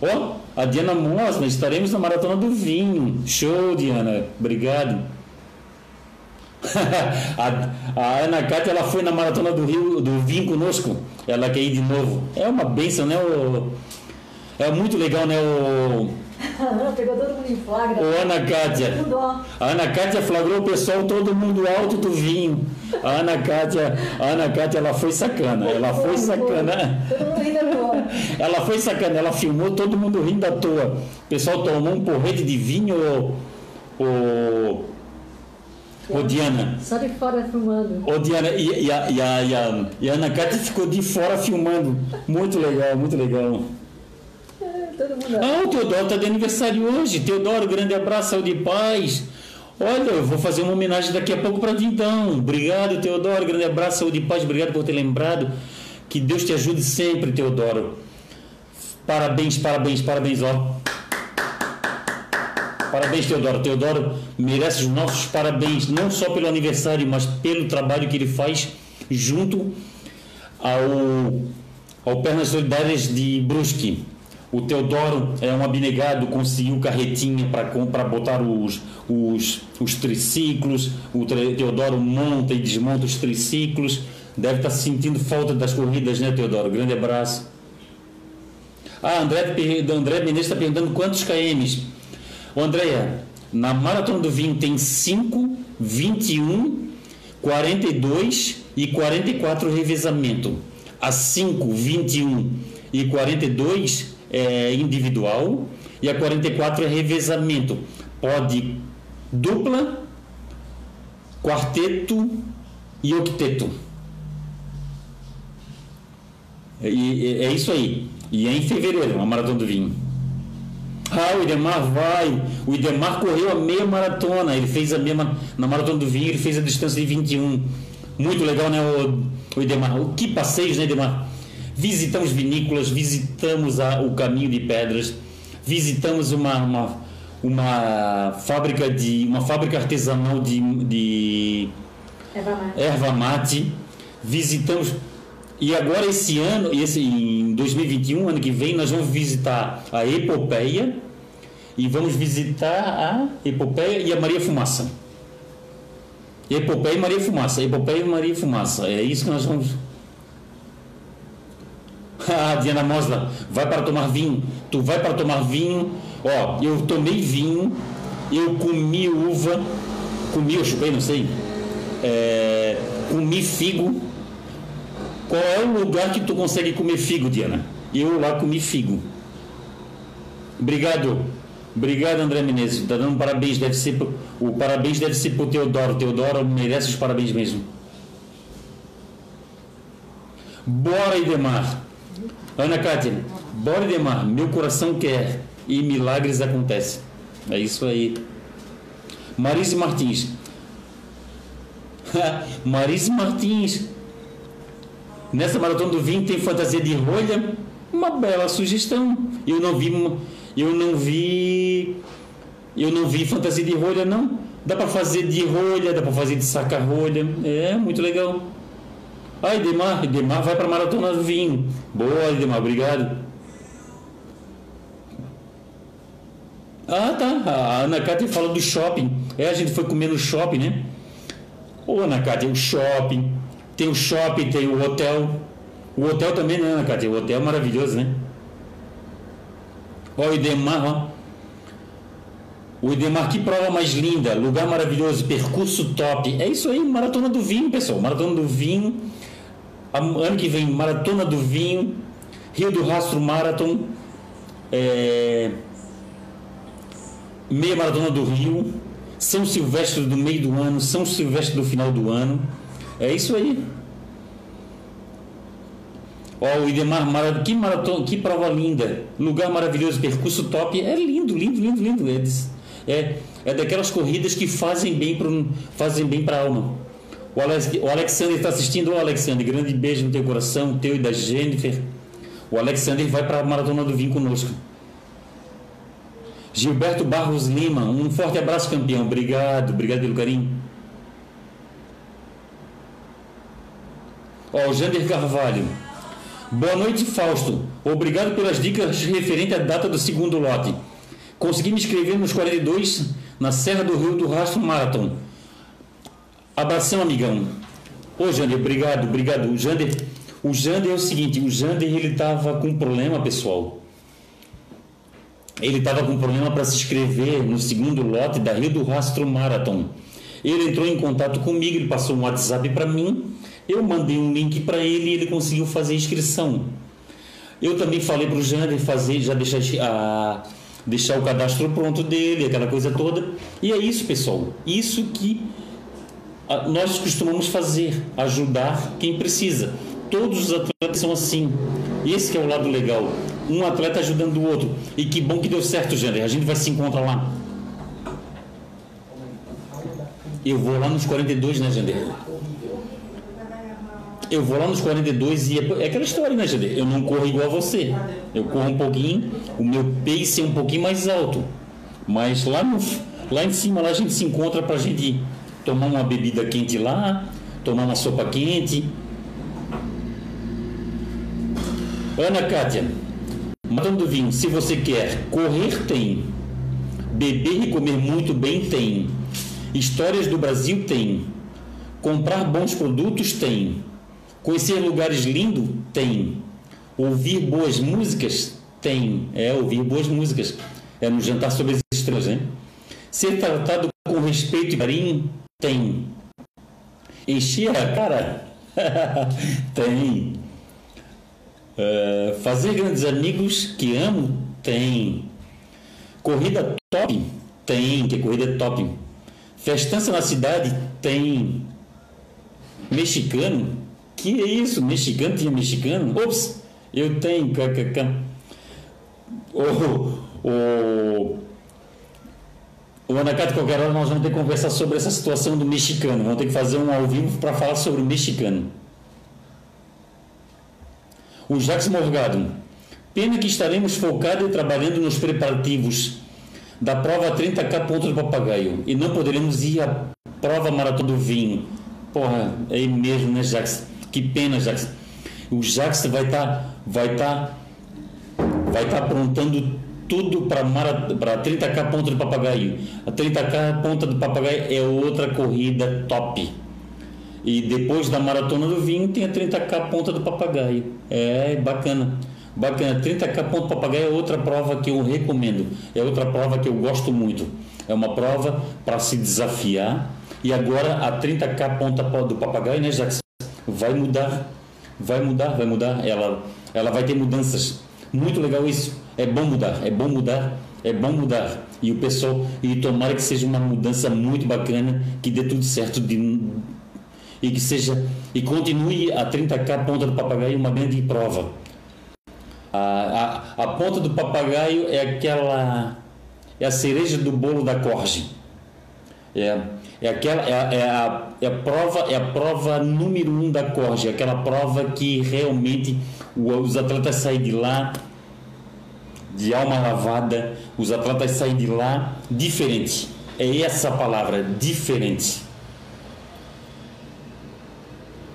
Ó, oh, a Diana Mosna, estaremos na Maratona do Vinho. Show, Diana. Obrigado. a, a, Ana Cátia ela foi na maratona do Rio do Vinho conosco. Ela quer ir de novo. É uma benção, né? O, é muito legal, né? O, Pegou todo mundo em flagra. O Ana Cátia. A Ana Cátia flagrou o pessoal, todo mundo alto do vinho. A Ana Cátia, a Ana Cátia, ela foi sacana. Ela foi sacana. Ela foi sacana, ela filmou todo mundo rindo à toa. O pessoal tomou um porrete de vinho. O, Ô Diana. Só de fora filmando. Ô Diana, e, a, e, a, e, a, e a Ana Cátia ficou de fora filmando. Muito legal, muito legal. Todo mundo. Ah, o Teodoro está de aniversário hoje. Teodoro, grande abraço, saúde e paz. Olha, eu vou fazer uma homenagem daqui a pouco para ti então. Obrigado, Teodoro, grande abraço, saúde e paz. Obrigado por ter lembrado. Que Deus te ajude sempre, Teodoro. Parabéns, parabéns, parabéns, ó. Parabéns, Teodoro. Teodoro merece os nossos parabéns, não só pelo aniversário, mas pelo trabalho que ele faz junto ao, ao Pernas Solidárias de Brusque. O Teodoro é um abnegado, conseguiu carretinha para botar os, os, os triciclos. O Teodoro monta e desmonta os triciclos. Deve estar tá sentindo falta das corridas, né, Teodoro? Grande abraço. Ah, André, André Menezes está perguntando quantos KMs. Ô Andréia, na Maratona do Vinho tem 5, 21, 42 e 44 revezamento. A 5, 21 e 42 é individual e a 44 é revezamento. Pode dupla, quarteto e octeto. E, é isso aí. E é em fevereiro a Maratona do Vinho. Ah, o Idemar vai. O Idemar correu a meia maratona. Ele fez a mesma. Na maratona do vinho, ele fez a distância de 21. Muito legal, né, o, o Idemar? O que passeios, né, Idemar? Visitamos vinícolas, visitamos a, o caminho de pedras, visitamos uma, uma, uma fábrica de. uma fábrica artesanal de, de erva mate. erva mate. Visitamos e agora esse ano, esse, em 2021, ano que vem, nós vamos visitar a Epopeia e vamos visitar a Epopeia e a Maria Fumaça. Epopeia e Maria Fumaça. Epopeia e Maria Fumaça. É isso que nós vamos. Ah, Diana Mosla, vai para tomar vinho. Tu vai para tomar vinho. Ó, eu tomei vinho, eu comi uva, comi, eu chupei, não sei. É, comi figo. Qual é o lugar que tu consegue comer figo, Diana? Eu lá comi figo. Obrigado. Obrigado, André Menezes. Tá dando parabéns. Deve ser pro, o parabéns deve ser pro Teodoro. Teodoro merece os parabéns mesmo. Bora, Idemar. Ana Cátia, bora, Idemar. Meu coração quer e milagres acontecem. É isso aí. Marise Martins. Marise Martins. Nessa maratona do vinho tem fantasia de rolha? Uma bela sugestão. Eu não vi eu não vi eu não vi fantasia de rolha não. Dá para fazer de rolha, dá para fazer de saca rolha. É muito legal. Ah, Demar, Demar vai para maratona do vinho. Boa, Demar, obrigado. Ah, tá. A Ana Cátia fala do shopping. É, a gente foi comer no shopping, né? Ô, Ana Cátia, o shopping. Tem o shopping, tem o hotel. O hotel também, né, Ana Cátia? O hotel é maravilhoso, né? Olha o Idemar, ó. O Idemar, que prova mais linda, lugar maravilhoso, percurso top. É isso aí, Maratona do Vinho, pessoal. Maratona do Vinho. Ano que vem, Maratona do Vinho. Rio do Rastro Marathon. É... Meia Maratona do Rio. São Silvestre do meio do ano. São Silvestre do final do ano. É isso aí. Ó, o Idemar, que maratona, que prova linda, lugar maravilhoso, percurso top, é lindo, lindo, lindo, lindo. É, é, daquelas corridas que fazem bem para fazem bem para a alma. O, Alex, o Alexander está assistindo, o Alexander, grande beijo no teu coração, teu e da Jennifer. O Alexander vai para a maratona do vinho conosco. Gilberto Barros Lima, um forte abraço, campeão. Obrigado, obrigado pelo carinho. Ó, o Jander Carvalho. Boa noite, Fausto. Obrigado pelas dicas referente à data do segundo lote. Consegui me inscrever nos 42 na Serra do Rio do Rastro Marathon. Abração, amigão. Ô, Jander, obrigado, obrigado. O Jander, o Jander é o seguinte, o Jander ele tava com um problema, pessoal. Ele estava com um problema para se inscrever no segundo lote da Rio do Rastro Marathon. Ele entrou em contato comigo, ele passou um WhatsApp para mim eu mandei um link para ele e ele conseguiu fazer a inscrição. Eu também falei para o Jander fazer, já deixar, a, deixar o cadastro pronto dele, aquela coisa toda. E é isso, pessoal. Isso que nós costumamos fazer, ajudar quem precisa. Todos os atletas são assim. Esse é o lado legal. Um atleta ajudando o outro. E que bom que deu certo, Jander. A gente vai se encontrar lá. Eu vou lá nos 42, né, Jander? eu vou lá nos 42 e é, é aquela história, né, Jader? Eu não corro igual a você. Eu corro um pouquinho, o meu pace é um pouquinho mais alto. Mas lá, no, lá em cima, lá a gente se encontra pra gente tomar uma bebida quente lá, tomar uma sopa quente. Ana Kátia, matando vinho, se você quer correr, tem. Beber e comer muito bem, tem. Histórias do Brasil, tem. Comprar bons produtos, tem. Conhecer lugares lindos? Tem. Ouvir boas músicas? Tem. É, ouvir boas músicas. É no jantar sobre as estrelas, hein? Ser tratado com respeito e carinho? Tem. Encher a cara? tem. Uh, fazer grandes amigos que amo? Tem. Corrida top? Tem, que corrida é top. Festança na cidade? Tem. Mexicano? Que é isso? Mexicano tinha mexicano? Ops, eu tenho. O, o, o Anacate, qualquer hora nós vamos ter que conversar sobre essa situação do mexicano. Vamos ter que fazer um ao vivo para falar sobre o mexicano. O Jacques Morgado. Pena que estaremos focados e trabalhando nos preparativos da prova 30K ponto do papagaio e não poderemos ir à prova maratona do vinho. Porra, é mesmo, né, Jacques? Que pena, Jackson. O Jackson vai estar tá, vai tá, vai tá aprontando tudo para 30k ponta do papagaio. A 30k ponta do papagaio é outra corrida top. E depois da maratona do vinho tem a 30k ponta do papagaio. É bacana. Bacana. 30k ponto papagaio é outra prova que eu recomendo. É outra prova que eu gosto muito. É uma prova para se desafiar. E agora a 30k ponta do papagaio, né, Jackson? Vai mudar. Vai mudar, vai mudar. Ela, ela vai ter mudanças. Muito legal isso. É bom mudar, é bom mudar, é bom mudar. E o pessoal, e tomara que seja uma mudança muito bacana, que dê tudo certo de, e que seja e continue a 30k ponta do papagaio uma grande prova. A, a, a ponta do papagaio é aquela é a cereja do bolo da corte. É, é aquela é, é, a, é a prova é a prova número um da corte, aquela prova que realmente os atletas saem de lá de alma lavada, os atletas saem de lá diferente. É essa palavra, diferente.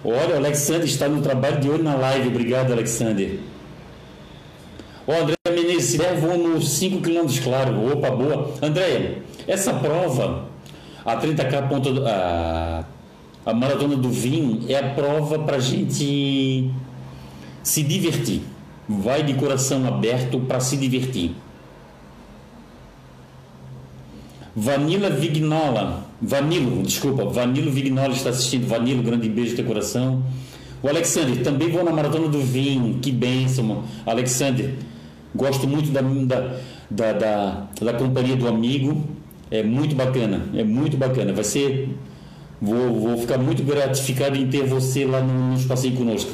Olha, o Alexander está no trabalho de olho na live. Obrigado, Alexander. Ó, André Menezes, se der, vou nos 5 km, claro. Opa, boa. André, essa prova, a 30K ponto, a, a maratona do vinho, é a prova para gente se divertir. Vai de coração aberto para se divertir. Vanila Vignola, Vanilo, desculpa, Vanilo Vignola está assistindo. Vanilo, grande beijo de coração. O Alexander, também vou na maratona do vinho, que bênção. Alexander, gosto muito da, da, da, da, companhia do amigo, é muito bacana, é muito bacana. Vai ser, vou, vou ficar muito gratificado em ter você lá no, no passeio conosco.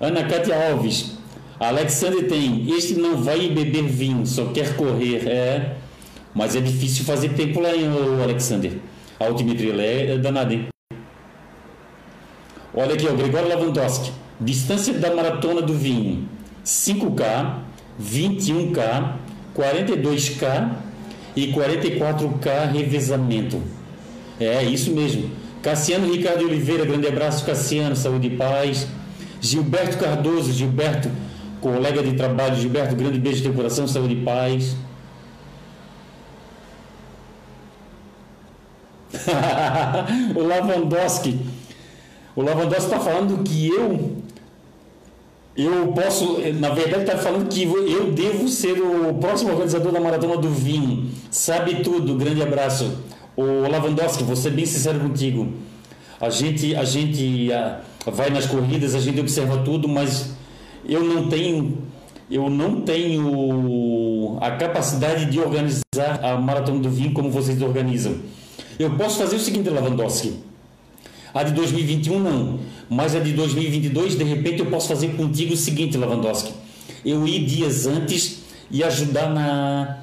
Ana Cátia Alves. Alexandre tem. Este não vai beber vinho, só quer correr. É. Mas é difícil fazer tempo lá, hein, Alexander. A altimetria é danada, hein? Olha aqui, o Gregório Lavandowski. Distância da maratona do vinho: 5K, 21K, 42K e 44K revezamento. É isso mesmo. Cassiano Ricardo Oliveira, grande abraço, Cassiano, saúde e paz. Gilberto Cardoso, Gilberto, colega de trabalho, Gilberto, grande beijo de coração, saúde e paz. o Lavandowski, o Lavandowski está falando que eu, eu posso, na verdade está falando que eu devo ser o próximo organizador da Maratona do Vinho. Sabe tudo, grande abraço. O Lavandowski, vou ser bem sincero contigo. A gente, a gente, a, vai nas corridas, a gente observa tudo, mas eu não tenho eu não tenho a capacidade de organizar a maratona do vinho como vocês organizam. Eu posso fazer o seguinte, Lavandowski. A de 2021 não, mas a de 2022, de repente, eu posso fazer contigo o seguinte, Lavandowski. Eu ir dias antes e ajudar na,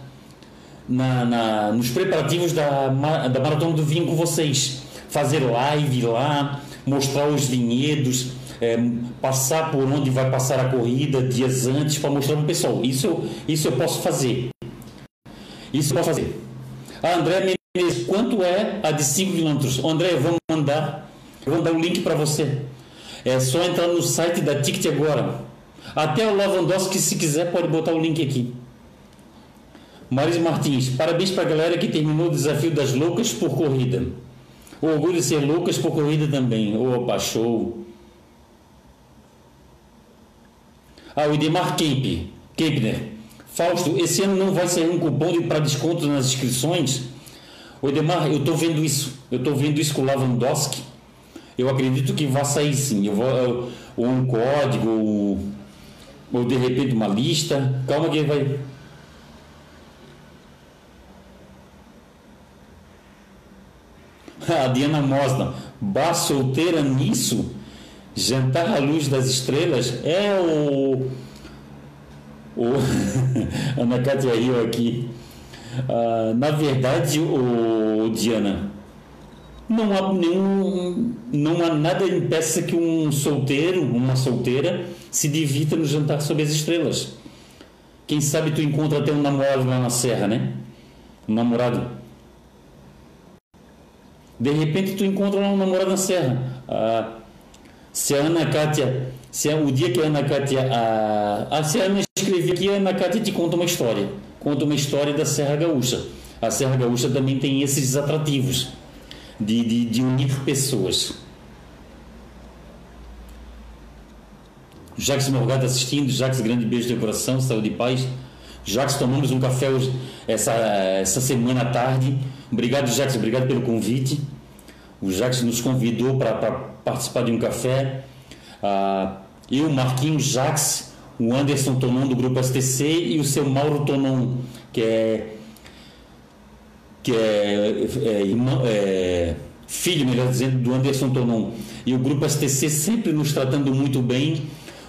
na, na nos preparativos da, da maratona do vinho com vocês. Fazer live lá, mostrar os vinhedos, é, passar por onde vai passar a corrida dias antes para mostrar para o pessoal. Isso, isso eu posso fazer. Isso eu posso fazer. A ah, André Menezes, quanto é a de 5 km? André, eu vou mandar, eu vou mandar um link para você. É só entrar no site da Ticket agora. Até o Lavandowski, se quiser, pode botar o link aqui. Maris Martins, parabéns para a galera que terminou o desafio das loucas por corrida. O orgulho de ser Lucas por corrida também. Opa, show. Ah, o Edmar Kemp, Kempner. Fausto, esse ano não vai sair um cupom para desconto nas inscrições? O Edmar, eu estou vendo isso. Eu estou vendo isso com o Lavandowski. Eu acredito que vai sair sim. Eu vou, ou um código, ou, ou de repente uma lista. Calma que vai. A Diana Mosna, bar solteira nisso? Jantar à luz das estrelas? É o. o Ana Cátia riu aqui. Ah, na verdade, o Diana, não há nenhum, não há nada impeça que um solteiro, uma solteira, se divirta no jantar sob as estrelas. Quem sabe tu encontra até um namorado lá na serra, né? Um namorado de repente tu encontra um namorado na serra. Ah, se a Ana Kátia, se o dia que a Ana Kátia, ah, ah, a Ana escrever aqui, a Ana Kátia te conta uma história. Conta uma história da Serra Gaúcha. A Serra Gaúcha também tem esses atrativos. de, de, de unir pessoas. Jacques Morgado assistindo, Jacques, grande beijo de coração, saúde e paz. Jacques, tomamos um café hoje, essa, essa semana à tarde. Obrigado, Jacques, obrigado pelo convite. O Jacques nos convidou para participar de um café. Ah, eu, Marquinhos, Jacques, o Anderson Tonon do Grupo STC e o seu Mauro Tonon, que é, que é, é, irmão, é filho, melhor dizendo, do Anderson Tonon. E o Grupo STC sempre nos tratando muito bem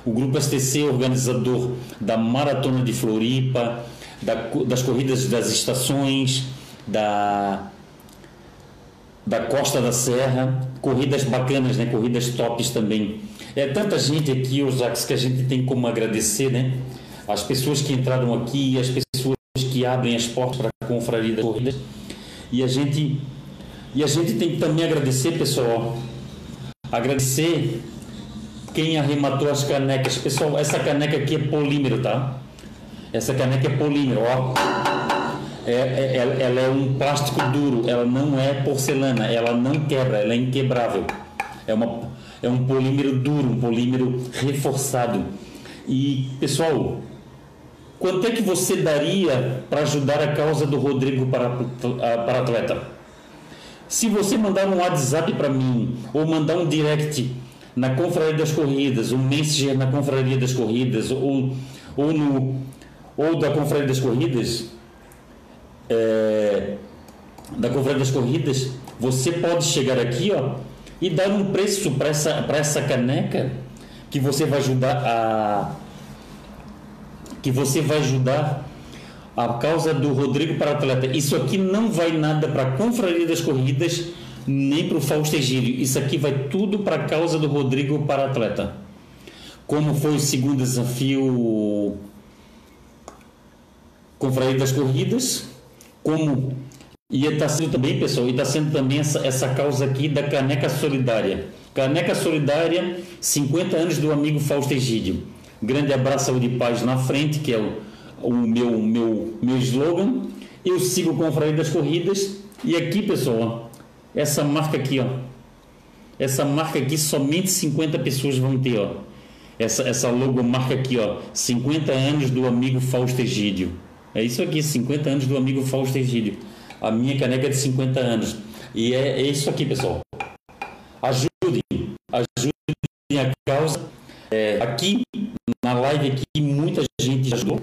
o Grupo STC, organizador da Maratona de Floripa, da, das corridas das estações, da, da Costa da Serra, corridas bacanas, né? corridas tops também. É tanta gente aqui, os Jacques, que a gente tem como agradecer, né? As pessoas que entraram aqui, as pessoas que abrem as portas para a confraria das corridas. E a gente e a gente tem que também agradecer, pessoal. Agradecer quem arrematou as canecas. Pessoal, essa caneca aqui é polímero, tá? Essa caneca é polímero, ó. É, é, ela é um plástico duro, ela não é porcelana, ela não quebra, ela é inquebrável. É, uma, é um polímero duro, um polímero reforçado. E, pessoal, quanto é que você daria para ajudar a causa do Rodrigo para, para atleta? Se você mandar um WhatsApp para mim ou mandar um direct na Confraria das Corridas, um Messenger na Confraria das Corridas, ou, ou, no, ou da Confraria das Corridas, é, da Confraria das Corridas, você pode chegar aqui ó, e dar um preço para essa, essa caneca que você vai ajudar a que você vai ajudar a causa do Rodrigo para atleta. Isso aqui não vai nada para a Confraria das Corridas nem para o Fausto Egílio. Isso aqui vai tudo para a causa do Rodrigo para atleta. Como foi o segundo desafio com Frair das Corridas, como e está sendo também, pessoal, e está sendo também essa, essa causa aqui da caneca solidária. Caneca solidária, 50 anos do amigo Fausto Egídio. Grande abraço, saúde e paz na frente, que é o, o meu, meu, meu slogan. Eu sigo com Frair das Corridas. E aqui, pessoal, essa marca aqui, ó. Essa marca aqui somente 50 pessoas vão ter, ó. Essa, essa logomarca aqui, ó. 50 anos do amigo Fausto Egídio. É isso aqui, 50 anos do amigo Fausto Egídio. A minha caneca é de 50 anos. E é, é isso aqui, pessoal. Ajudem, ajudem a causa. É, aqui, na live aqui, muita gente ajudou.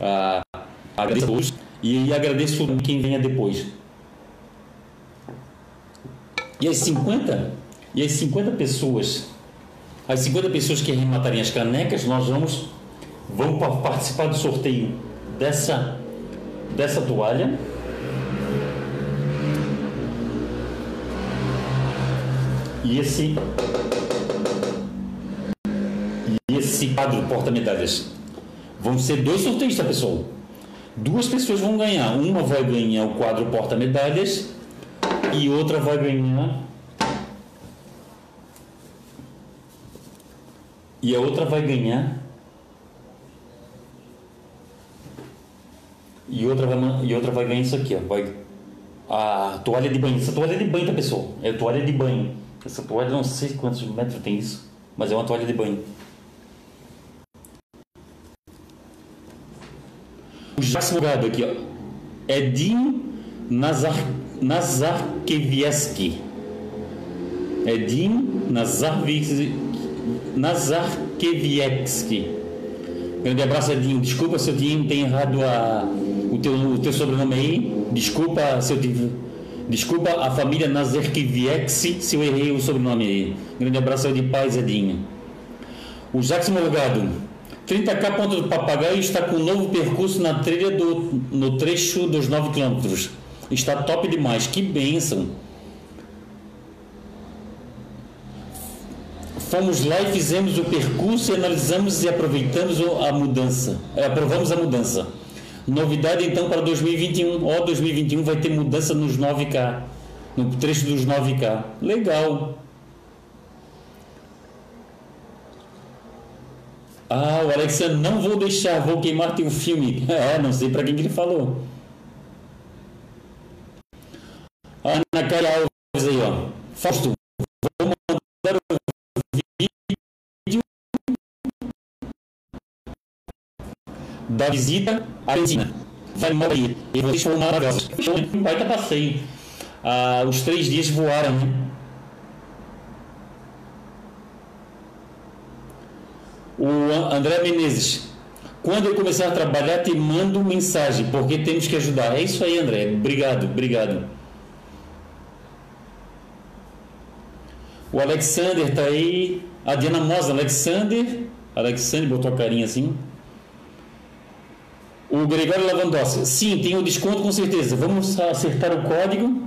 Ah, agradeço hoje e, e agradeço quem venha depois. E as 50, e as 50 pessoas, as 50 pessoas que arrematarem as canecas, nós vamos vamos participar do sorteio dessa dessa toalha. E esse e esse quadro porta-medalhas. Vão ser dois sorteios, tá, pessoal? Duas pessoas vão ganhar. Uma vai ganhar o quadro porta-medalhas e outra vai ganhar. E a outra vai ganhar. E outra vai, e outra vai ganhar isso aqui, ó. Vai, a toalha de banho. Essa toalha de banho, tá, pessoal? É toalha de banho. Essa toalha, não sei quantos metros tem isso, mas é uma toalha de banho. O Jacques Morgado aqui, ó. Edinho Nazar Nazarkiewicz. Edim Nazarkiewicz. Grande abraço, Edinho. Desculpa se eu tenho errado a, o, teu, o teu sobrenome aí. Desculpa se eu tive. Desculpa a família Nazarkiewicz se eu errei o sobrenome aí. Grande abraço de paz, Edinho. O Jacques Morgado. 30K Ponto do Papagaio está com um novo percurso na trilha do, no trecho dos 9 quilômetros. Está top demais, que bênção. Fomos lá e fizemos o percurso e analisamos e aproveitamos a mudança. É, aprovamos a mudança. Novidade então para 2021. Ó, 2021 vai ter mudança nos 9K. No trecho dos 9K. Legal. Ah, o Alexandre, não vou deixar, vou queimar teu filme. É, não sei para quem que ele falou. Ana Caia Alves, Fausto, da visita à Argentina. Vai morrer. E vocês foram maravilhosos. Um baita passeio. Ah, os três dias voaram, né? O André Menezes. Quando eu começar a trabalhar, te mando mensagem, porque temos que ajudar. É isso aí, André. Obrigado, obrigado. O Alexander tá aí. A Diana Mosa, Alexander. Alexander botou a carinha assim. O Gregório Lavandossi. Sim, tem o desconto com certeza. Vamos acertar o código.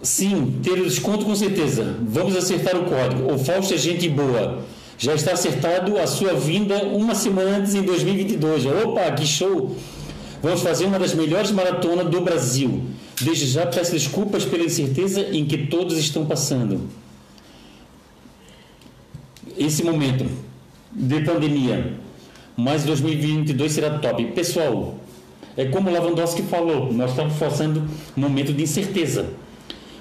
Sim, ter o desconto com certeza. Vamos acertar o código. O Fausto é gente boa. Já está acertado a sua vinda uma semana antes em 2022. Opa, que show! Vamos fazer uma das melhores maratonas do Brasil. Desde já peço desculpas pela incerteza em que todos estão passando. Esse momento de pandemia. Mas 2022 será top. Pessoal, é como o Lavandowski falou, nós estamos passando um momento de incerteza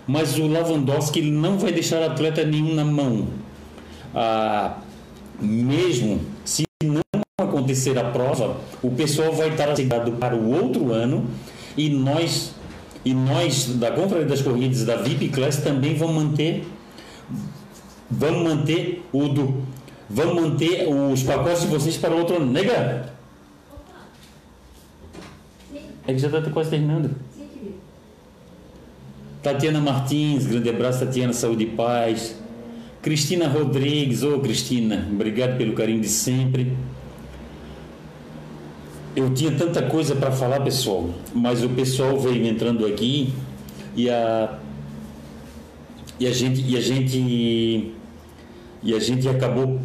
mas o Lavandowski não vai deixar atleta nenhum na mão. Ah, mesmo se não acontecer a prova, o pessoal vai estar assegurado para o outro ano e nós e nós da Confraria das Corridas da VIP Class também vamos manter vamos manter o do vamos manter os pacotes de vocês para outro ano. Nega! É que já está quase terminando. Tatiana Martins, grande abraço, Tatiana, saúde e paz. Cristina Rodrigues, ô oh, Cristina, obrigado pelo carinho de sempre. Eu tinha tanta coisa para falar, pessoal, mas o pessoal veio entrando aqui e a e a gente e a gente e a gente acabou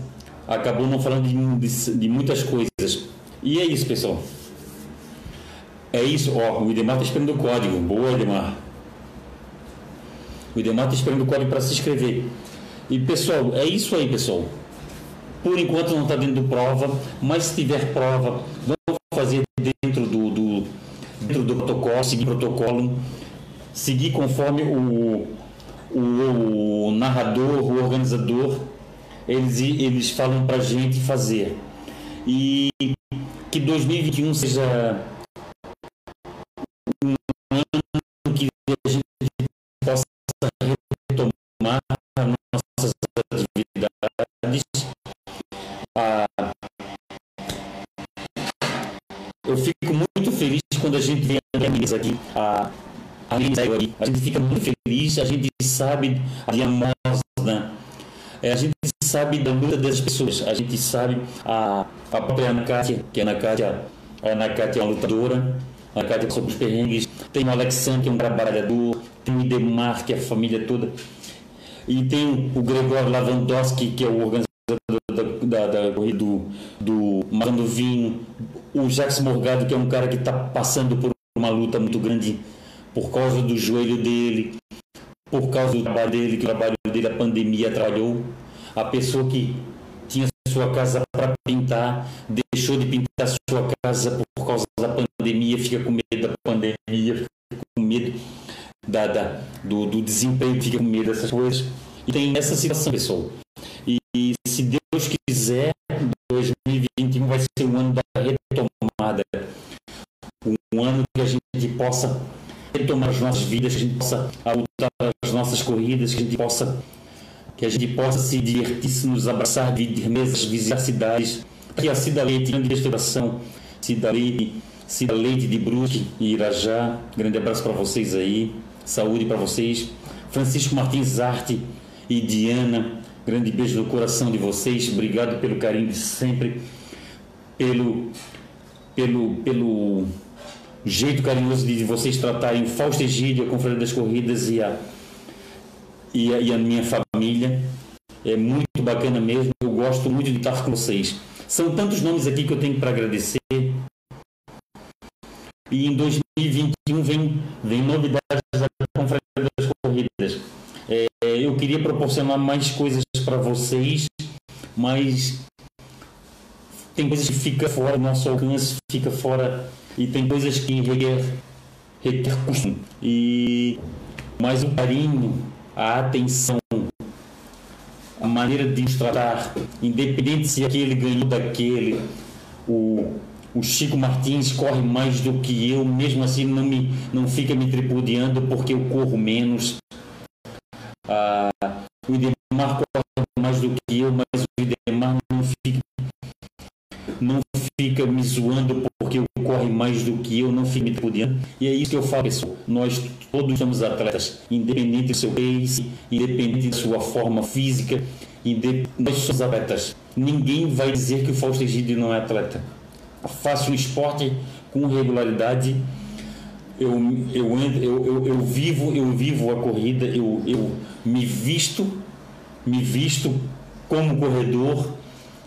acabou não falando de, de, de muitas coisas. E é isso, pessoal. É isso, ó, o Idemar está esperando o código. Boa, Idemar. O Idemar está esperando o código para se inscrever. E pessoal, é isso aí, pessoal. Por enquanto não está dentro prova, mas se tiver prova, vamos fazer dentro do, do, dentro do protocolo, seguir protocolo, seguir conforme o, o, o narrador, o organizador, eles, eles falam para a gente fazer. E que 2021 seja um ano que a gente possa retomar nossas atividades. Ah, eu fico muito feliz quando a gente vem aqui, a, a, a gente fica muito feliz, a gente sabe a Diamosa, é, a gente sabe da luta das pessoas, a gente sabe a, a própria Ana Kátia, que a Ana Kátia, a Ana Kátia é uma lutadora, a Ana Kátia sobre os perrengues, tem o Alexandre, que é um trabalhador, tem o Idemar, que é a família toda, e tem o Gregório Lavandowski, que é o organizador da, da, corrida do, do Marando Vinho, o Jacques Morgado, que é um cara que está passando por uma luta muito grande por causa do joelho dele, por causa do trabalho dele, que o trabalho dele, a pandemia trabalhou. A pessoa que tinha sua casa para pintar, deixou de pintar sua casa por causa da pandemia, fica com medo da pandemia, fica com medo da, da do, do, desemprego, fica com medo dessas coisas. E tem essa situação, pessoal. E, e se Deus quiser, 2021 vai ser um ano da retomada. Um ano que a gente possa retomar as nossas vidas, que a gente possa lutar as nossas corridas, que a gente possa que a gente possa se divertir, se nos abraçar de mesas, visitar cidades. Aqui a Cida Leite, grande restauração, Cida Leite, Cida Leite de Brusque e Irajá. Grande abraço para vocês aí, saúde para vocês. Francisco Martins Arte e Diana, grande beijo no coração de vocês. Obrigado pelo carinho de sempre, pelo pelo pelo jeito carinhoso de vocês tratarem o Fausto Egídio, a das Corridas e a, e a, e a minha família. É muito bacana mesmo, eu gosto muito de estar com vocês. São tantos nomes aqui que eu tenho para agradecer. E em 2021 vem, vem novidades da Confraria das Corridas. É, eu queria proporcionar mais coisas para vocês, mas tem coisas que fica fora do nosso alcance, fica fora e tem coisas que requer, repercussão. E mais o carinho, a atenção, a maneira de nos tratar, independente se aquele ganhou daquele, o, o Chico Martins corre mais do que eu, mesmo assim não, me, não fica me tripudiando porque eu corro menos. Ah, o Idemar corre mais do que eu, mas o Idemar não fica, não fica me zoando porque eu corre mais do que eu, não fica me tripudiando. E é isso que eu falo, pessoal. Nós todos somos atletas, independente do seu pace, independente da sua forma física, nós somos atletas. Ninguém vai dizer que o Fausto Egídio não é atleta. Faço um esporte com regularidade. Eu, eu, eu, eu, eu vivo eu vivo a corrida, eu, eu me visto, me visto como corredor.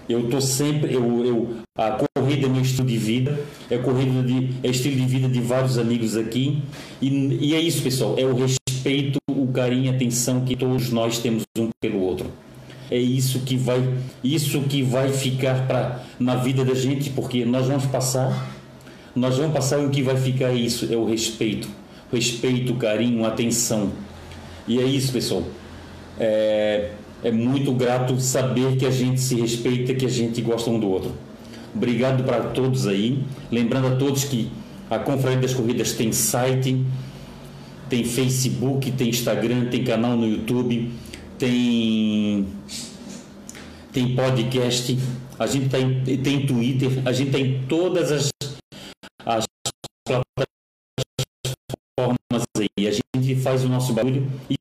Eu estou sempre, eu, eu, a corrida é meu estilo de vida, é corrida de, é estilo de vida de vários amigos aqui. E, e é isso, pessoal, é o respeito, o carinho, a atenção que todos nós temos um pelo outro. É isso que vai isso que vai ficar para na vida da gente porque nós vamos passar nós vamos passar e o que vai ficar é isso é o respeito. Respeito carinho atenção. E é isso pessoal. É, é muito grato saber que a gente se respeita que a gente gosta um do outro obrigado para todos aí. Lembrando a todos que a Conferência das Corridas tem site tem Facebook tem Instagram tem canal no YouTube tem tem podcast, a gente tem, tem Twitter, a gente tem todas as, as plataformas aí. A gente faz o nosso barulho e